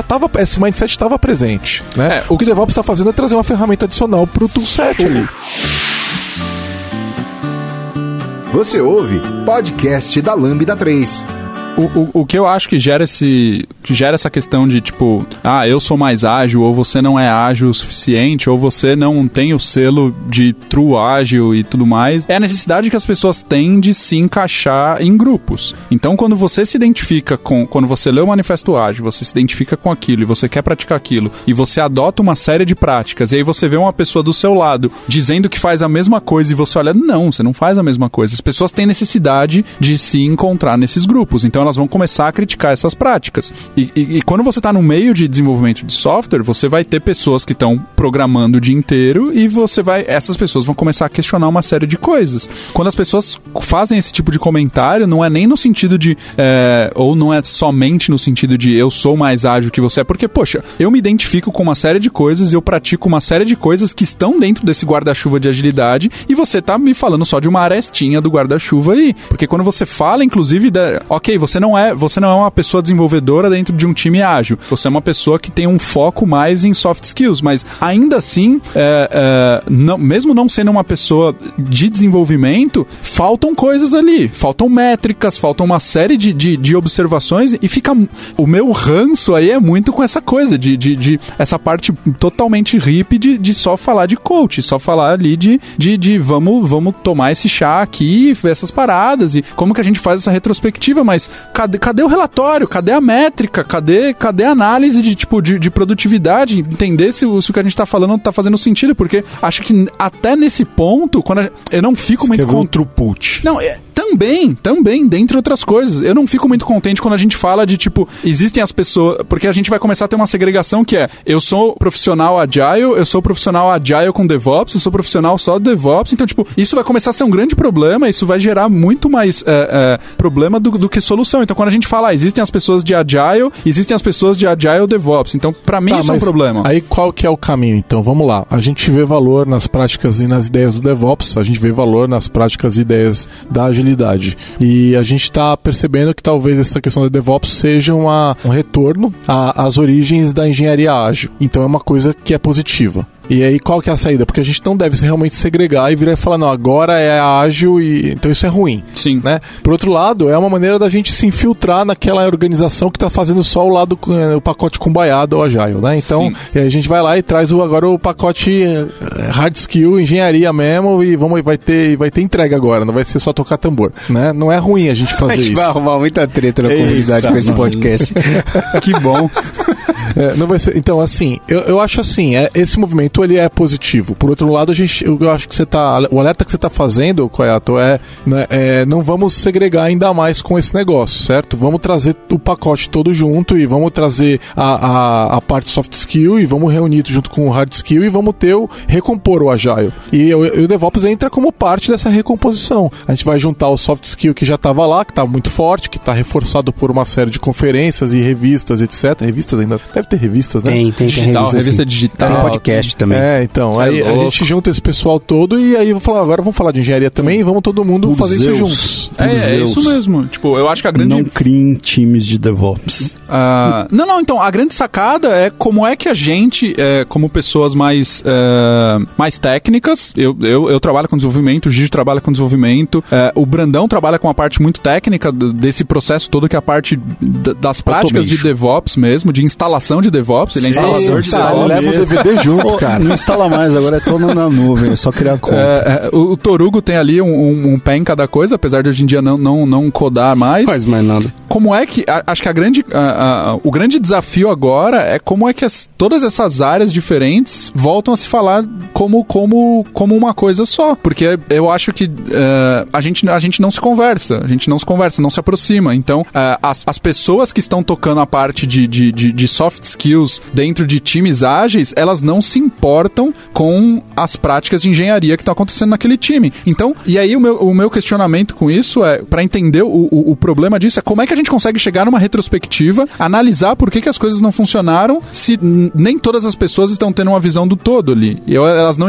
estava, esse mindset estava presente, né? É, o que o DevOps está fazendo é trazer uma ferramenta adicional para o toolset ali. Você ouve podcast da Lambda 3. O, o, o que eu acho que gera, esse, que gera essa questão de tipo, ah, eu sou mais ágil, ou você não é ágil o suficiente, ou você não tem o selo de true ágil e tudo mais, é a necessidade que as pessoas têm de se encaixar em grupos. Então, quando você se identifica com. Quando você lê o manifesto ágil, você se identifica com aquilo e você quer praticar aquilo, e você adota uma série de práticas, e aí você vê uma pessoa do seu lado dizendo que faz a mesma coisa e você olha, não, você não faz a mesma coisa. As pessoas têm necessidade de se encontrar nesses grupos. Então elas vão começar a criticar essas práticas. E, e- e quando você está no meio de desenvolvimento de software, você vai ter pessoas que estão programando o dia inteiro e você vai. Essas pessoas vão começar a questionar uma série de coisas. Quando as pessoas fazem esse tipo de comentário, não é nem no sentido de. é, ou não é somente no sentido de eu sou mais ágil que você, é porque, poxa, eu me identifico com uma série de coisas eu pratico uma série de coisas que estão dentro desse guarda-chuva de agilidade e você tá me falando só de uma arestinha do guarda-chuva aí. Porque quando você fala, inclusive, da, ok, você você não é, você não é uma pessoa desenvolvedora dentro de um time ágil. Você é uma pessoa que tem um foco mais em soft skills, mas ainda assim, é, é, não- mesmo não sendo uma pessoa de desenvolvimento, faltam coisas ali, faltam métricas, faltam uma série de, de, de observações e fica o meu ranço aí é muito com essa coisa de, de, de essa parte totalmente hippie de, de só falar de coach, só falar ali de, de, de vamos, vamos tomar esse chá aqui, essas paradas e como que a gente faz essa retrospectiva, mas cadê, cadê o relatório? Cadê a métrica? Cadê, cadê a análise de tipo de, de produtividade? Entender se, o- se o que a gente tá falando tá fazendo sentido, porque acho que até nesse ponto, quando a- eu não fico muito Quer ver con- um throughput. não, é, também, também, dentre outras coisas. Eu não fico muito contente quando a gente fala de, tipo, existem as pessoas. Porque a gente vai começar a ter uma segregação que é: eu sou profissional agile, eu sou profissional agile com DevOps, eu sou profissional só de DevOps. Então, tipo, isso vai começar a ser um grande problema, isso vai gerar muito mais é, é, problema do, do que solução. Então, quando a gente fala, ah, existem as pessoas de agile, existem as pessoas de agile DevOps. Então, pra mim, Tá, isso é um problema. Aí qual que é o caminho? Então vamos lá. A gente vê valor nas práticas e nas ideias do DevOps, a gente vê valor nas práticas e ideias da agilidade. E a gente está percebendo que talvez essa questão do DevOps seja uma, um retorno às origens da engenharia ágil. Então é uma coisa que é positiva. E aí, qual que é a saída? Porque a gente não deve realmente segregar e virar e falar, não, agora é ágil e. Então isso é ruim Sim. né? Por outro lado, é uma maneira da gente se infiltrar naquela organização que está fazendo só o lado com- o pacote cumbaiado ou agile, né? Então, Sim. e aí a gente vai lá e traz o, agora o pacote eh, hard skill, engenharia mesmo e vamos vai ter vai ter entrega agora, não vai ser só tocar tambor, né? Não é ruim a gente A fazer gente isso. vai arrumar muita treta na comunidade com esse podcast. Que bom. É, não vai ser. Então, assim, eu, eu acho assim, é, esse movimento ele é positivo. Por outro lado, a gente, eu, eu acho que você tá. O alerta que você tá fazendo, Coyato, é, né, é não vamos segregar ainda mais com esse negócio, certo? Vamos trazer o pacote todo junto e vamos trazer a, a, a parte soft skill e vamos reunir junto com o hard skill e vamos ter o recompor o agile. E o, o DevOps entra como parte dessa recomposição. A gente vai juntar o soft skill que já estava lá, que está muito forte, que está reforçado por uma série de conferências e revistas, etc. Revistas ainda. Deve ter revistas, né? Tem, tem, tem Digital, revista, revista assim. digital. Tem podcast também. É, então, Cê é aí a gente junta esse pessoal todo e aí vou falar, agora vamos falar de engenharia também e vamos todo mundo Por fazer Zeus. isso juntos. É, é isso mesmo. Tipo, eu acho que a grande. Não criem times de DevOps. Ah, não, não, então, a grande sacada é como é que a gente, é, como pessoas mais, é, mais técnicas, eu, eu, eu trabalho com desenvolvimento, o Gigi trabalha com desenvolvimento, é, o Brandão trabalha com a parte muito técnica desse processo todo, que é a parte das práticas de. DevOps mesmo, de instalação de DevOps, ele é instalador de Eita, DevOps. leva o DVD junto, cara. Não instala mais, agora é todo na nuvem, é só criar conta. É, é, o, Torugo tem ali um, um, um pé em cada coisa, apesar de hoje em dia não, não, não codar mais. Faz mais nada. como é que. a- acho que a grande, a- a- o grande desafio agora é como é que as- todas essas áreas diferentes voltam a se falar como, como, como uma coisa só. Porque eu acho que eh, a, gente, a gente não se conversa, a gente não se conversa, não se aproxima. Então, eh, as, as pessoas que estão tocando a parte de, de, de, de soft skills dentro de times ágeis, elas não se importam com as práticas de engenharia que estão acontecendo naquele time. Então, e aí o meu, o meu questionamento com isso é, para entender o, o, o problema disso, é como é que a gente consegue chegar numa retrospectiva, analisar por que, que as coisas não funcionaram, se nem todas as pessoas estão tendo uma visão do todo ali. E elas não,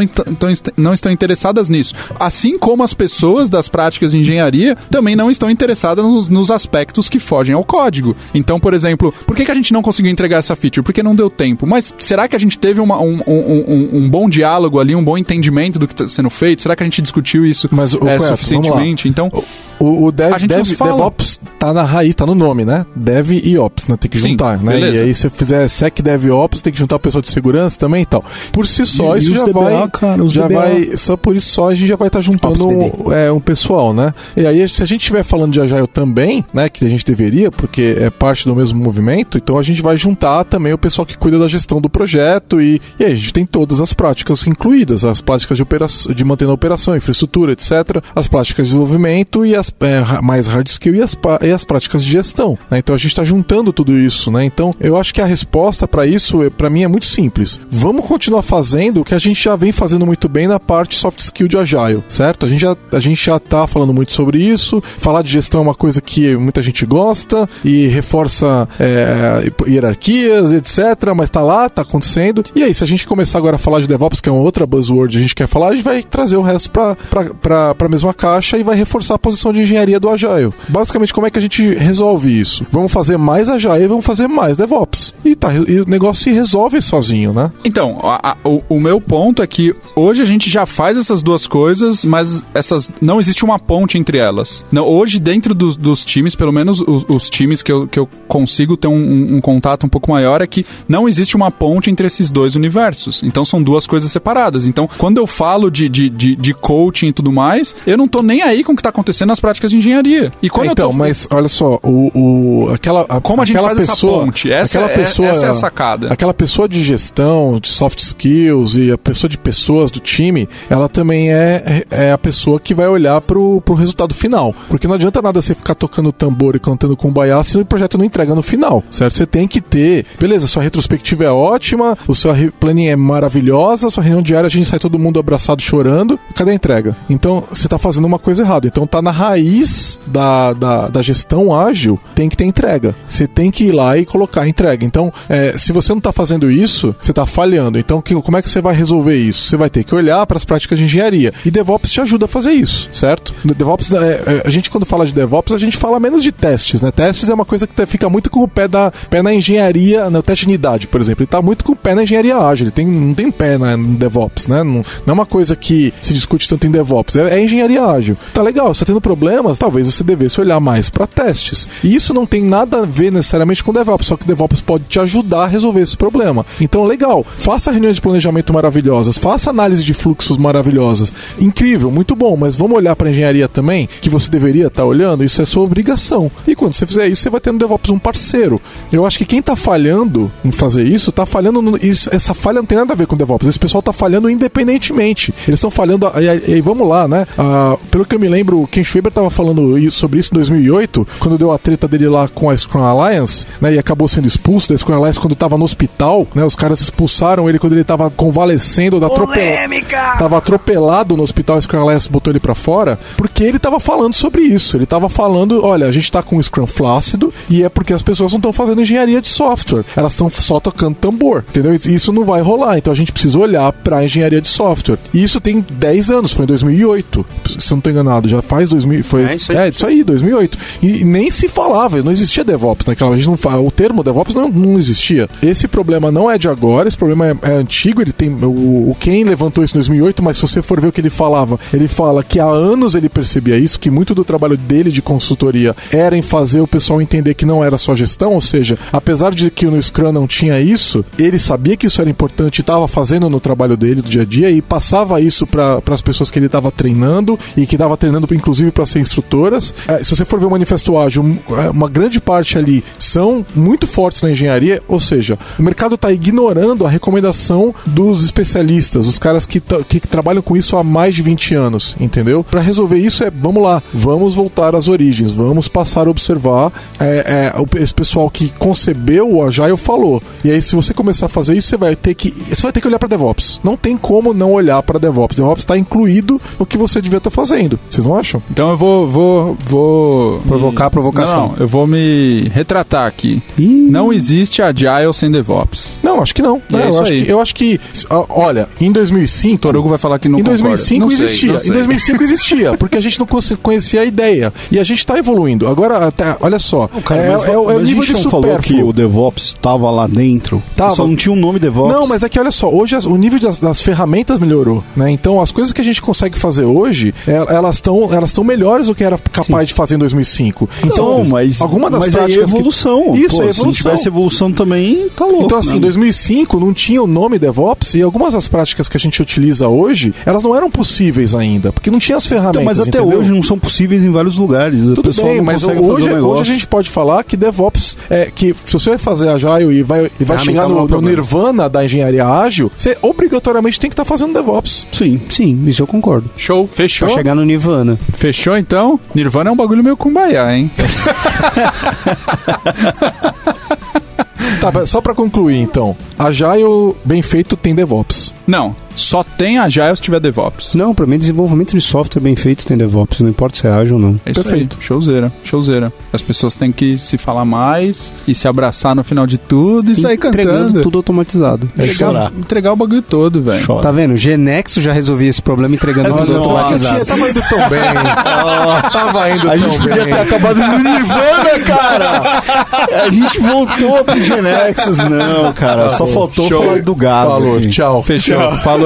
não estão interessadas nisso. Assim como as pessoas das práticas de engenharia também não estão interessadas nos, nos aspectos que fogem ao código. Então, por exemplo, por que, que a gente não conseguiu entregar essa feature? Porque não deu tempo. Mas será que a gente teve uma- um, um- um- um bom diálogo ali, um bom entendimento do que está sendo feito? Será que a gente discutiu isso Mas, é, Cleto, suficientemente? Então, O, o dev, A gente dev-. DevOps tá na raiz, tá no nome, né? Dev e Ops, né? Tem que Sim, juntar, né? beleza. E aí, se eu fizer Sec Dev Ops, tem que juntar o pessoal de segurança também e tal. Por si só, E- isso e já DBA, vai. cara, já DBA. vai. Só por isso só a gente já vai estar juntando Ops um, é, um pessoal, né? E aí, se a gente estiver falando de Agile também, né? Que a gente deveria, porque é parte do mesmo movimento, então a gente vai juntar também o pessoal que cuida da gestão do projeto e, e aí a gente tem todas as práticas incluídas, as práticas de, operação, de manter na operação, infraestrutura, etc., as práticas de desenvolvimento e as é, mais hard skill e as, e as práticas de gestão. né? Então a gente está juntando tudo isso, né? Então eu acho que a resposta para isso, para mim, é muito simples. Vamos continuar fazendo o que a gente já vem fazendo muito bem na parte soft skill de agile, certo? A gente já, a gente já tá falando muito sobre isso. Falar de gestão é uma coisa que muita gente gosta e reforça é, hierarquias, etc. Mas tá lá, tá acontecendo. E aí, se a gente começar agora agora falar de DevOps, que é uma outra buzzword a gente quer falar, a gente vai trazer o resto para a mesma caixa e vai reforçar a posição de engenharia do Agile. Basicamente, como é que a gente resolve isso? Vamos fazer mais Agile e vamos fazer mais DevOps. E, tá, e o negócio se resolve sozinho, né? Então, a- a- o, o meu ponto é que hoje a gente já faz essas duas coisas, mas essas não existe uma ponte entre elas. Não, hoje, dentro dos, dos times, pelo menos os, os times que eu, que eu consigo ter um, um- um contato um pouco maior, é que não existe uma ponte entre esses dois universos. Então são duas coisas separadas. Então, quando eu falo de, de, de, de coaching e tudo mais, eu não tô nem aí com o que tá acontecendo nas práticas de engenharia. E quando É, eu então, tô. mas olha só, o, o- aquela, Como a gente faz essa pessoa, ponte? Essa aquela é- pessoa, essa é a sacada. Aquela pessoa de gestão, de soft skills e a pessoa de pessoas do time, ela também é, é a pessoa que vai olhar pro, pro resultado final. Porque não adianta nada você ficar tocando tambor e cantando com baiá se o projeto não entrega no final, certo? Você tem que ter, beleza, sua retrospectiva é ótima, o seu planning é maravilhosa, sua reunião diária a gente sai todo mundo abraçado chorando, cadê a entrega? Então você tá fazendo uma coisa errada. Então tá na raiz da, da, da gestão ágil, tem que ter entrega. Você tem que ir lá e colocar a entrega. Então, é, se você não tá fazendo isso, você tá falhando. Então, que- como é que você vai resolver isso? Você vai ter que olhar para as práticas de engenharia. E DevOps te ajuda a fazer isso, certo? DevOps, é, é, a gente quando fala de DevOps, a gente fala menos de testes, né? Testes é uma coisa que fica muito com o pé, da, pé na engenharia, de unidade, por exemplo. Ele tá muito com o pé na engenharia ágil, ele tem, não tem pé na, no DevOps, né? Não, não é uma coisa que se discute tanto em DevOps, é, é engenharia ágil. Tá legal, você tá tendo problemas, talvez você devesse olhar mais para testes. E isso não tem nada a ver necessariamente com DevOps, só que DevOps pode te ajudar a resolver esse problema. Então, legal, faça reuniões de planejamento maravilhosas, faça análise de fluxos maravilhosas. Incrível, muito bom, mas vamos olhar para engenharia também, que você deveria estar olhando, isso é sua obrigação. E quando você fizer isso, você vai ter no DevOps um parceiro. Eu acho que quem tá falhando em fazer isso, tá falhando. No, isso, essa falha não tem nada a ver com DevOps. Esse pessoal tá falhando independentemente. Eles estão falhando. E, aí- e vamos lá, né? Ah, pelo que eu me lembro, o Ken Schwaber tava falando sobre isso em 2008, quando deu a treta dele lá com a Scrum Alliance, né? E acabou sendo expulso da Scrum Alliance quando tava no hospital, né? Os caras expulsaram ele quando ele tava convalescendo da atropelada. Tava atropelado no hospital, a Scrum Alliance botou ele pra fora, porque ele tava falando sobre isso. Ele tava falando, olha, a gente tá com um Scrum flácido e é porque as pessoas não estão fazendo engenharia de software. Elas estão só tocando tambor, entendeu? Isso não vai rolar. Então a gente precisa olhar pra engenharia de software. E isso tem 10 anos, foi em 2008. Se eu não tô enganado, já faz 2000, foi É isso aí. É, isso aí, 2008. E nem se falava, não existia DevOps naquela, a gente não o termo DevOps não, não existia. Esse problema não é de agora, esse problema é, é antigo, ele tem o, o Ken levantou isso em 2008, mas se você for ver o que ele falava, ele fala que há anos ele percebia isso, que muito do trabalho dele de consultoria era em fazer o pessoal entender que não era só gestão, ou seja, apesar de que no Scrum não tinha isso, ele sabia que isso era importante estava fazendo no trabalho dele do dia a dia e passava isso para as pessoas que ele estava treinando e que estava treinando inclusive para ser instrutoras. É, se você for ver o manifesto ágil, é, uma grande parte ali são muito fortes na engenharia, ou seja, o mercado está ignorando a recomendação dos especialistas, os caras que, que trabalham com isso há mais de 20 anos, entendeu? Para resolver isso é, vamos lá, vamos voltar às origens, vamos passar a observar é, é, esse pessoal que concebeu o Agile falou. E aí, se você começar a fazer isso, você vai ter que, você vai ter que olhar para DevOps. Não tem como não olhar para DevOps. DevOps está incluído no que você devia estar fazendo. Vocês não acham? Então eu vou. vou, vou Provocar a provocação. Não, não, eu vou me retratar aqui. Ih. Não existe Agile sem DevOps. Não, acho que não. E é eu, isso acho aí. que, eu acho que. Olha, em 2005. Torugo vai falar que não Em concorda. 2005 Não sei, existia. não sei. Em 2005 existia, porque a gente não conhe- conhecia a ideia. E a gente está evoluindo. Agora, até, olha só. Cara, é, mas, é o- é o mas nível a gente de não falou que o DevOps estava lá dentro. Tava. Só não tinha um nome DevOps. Não, mas é que olha só, hoje o nível das, das ferramentas melhorou, né? Então as coisas que a gente consegue fazer hoje, é- elas estão elas estão melhores do que era capaz de fazer em 2005. Então, mas, alguma das mas é práticas que- evolução. Isso, Pô, é Se evolução. não tivesse evolução também, tá louco. Então, assim, né? em 2005 não tinha o nome DevOps e algumas das práticas que a gente utiliza hoje, elas não eram possíveis ainda, porque não tinha as ferramentas. Então, mas até entendeu? hoje não são possíveis em vários lugares. Tudo bem, não mas hoje, hoje a gente pode falar que DevOps é que se você vai fazer Agile e vai, e vai chegar no, no nirvana da engenharia ágil, você obrigatoriamente tem que estar fazendo DevOps. Sim. Sim, isso eu concordo. Show. Fechou? Pra chegar no Nirvana. Fechou então? Nirvana é um bagulho meio kumbaya, hein? Tá, só pra concluir então, Agile bem feito tem DevOps. Não. Só tem Agile se tiver DevOps. Não, pra mim, desenvolvimento de software bem feito tem DevOps, não importa se é ágil ou não. É isso Perfeito. aí. Showzeira, showzeira. As pessoas têm que se falar mais e se abraçar no final de tudo e sair Entregando cantando. tudo automatizado. Entregar, entregar o bagulho todo, velho. Tá vendo? Genexo já resolvia esse problema entregando tudo Nossa. automatizado. Tava indo tão bem. Tava indo A tão gente podia bem. ter acabado no Nirvana, cara! A gente voltou pro Genexus, não, cara. Só faltou Show. falar do gás. Falou, aqui. tchau. Fechou. Falou,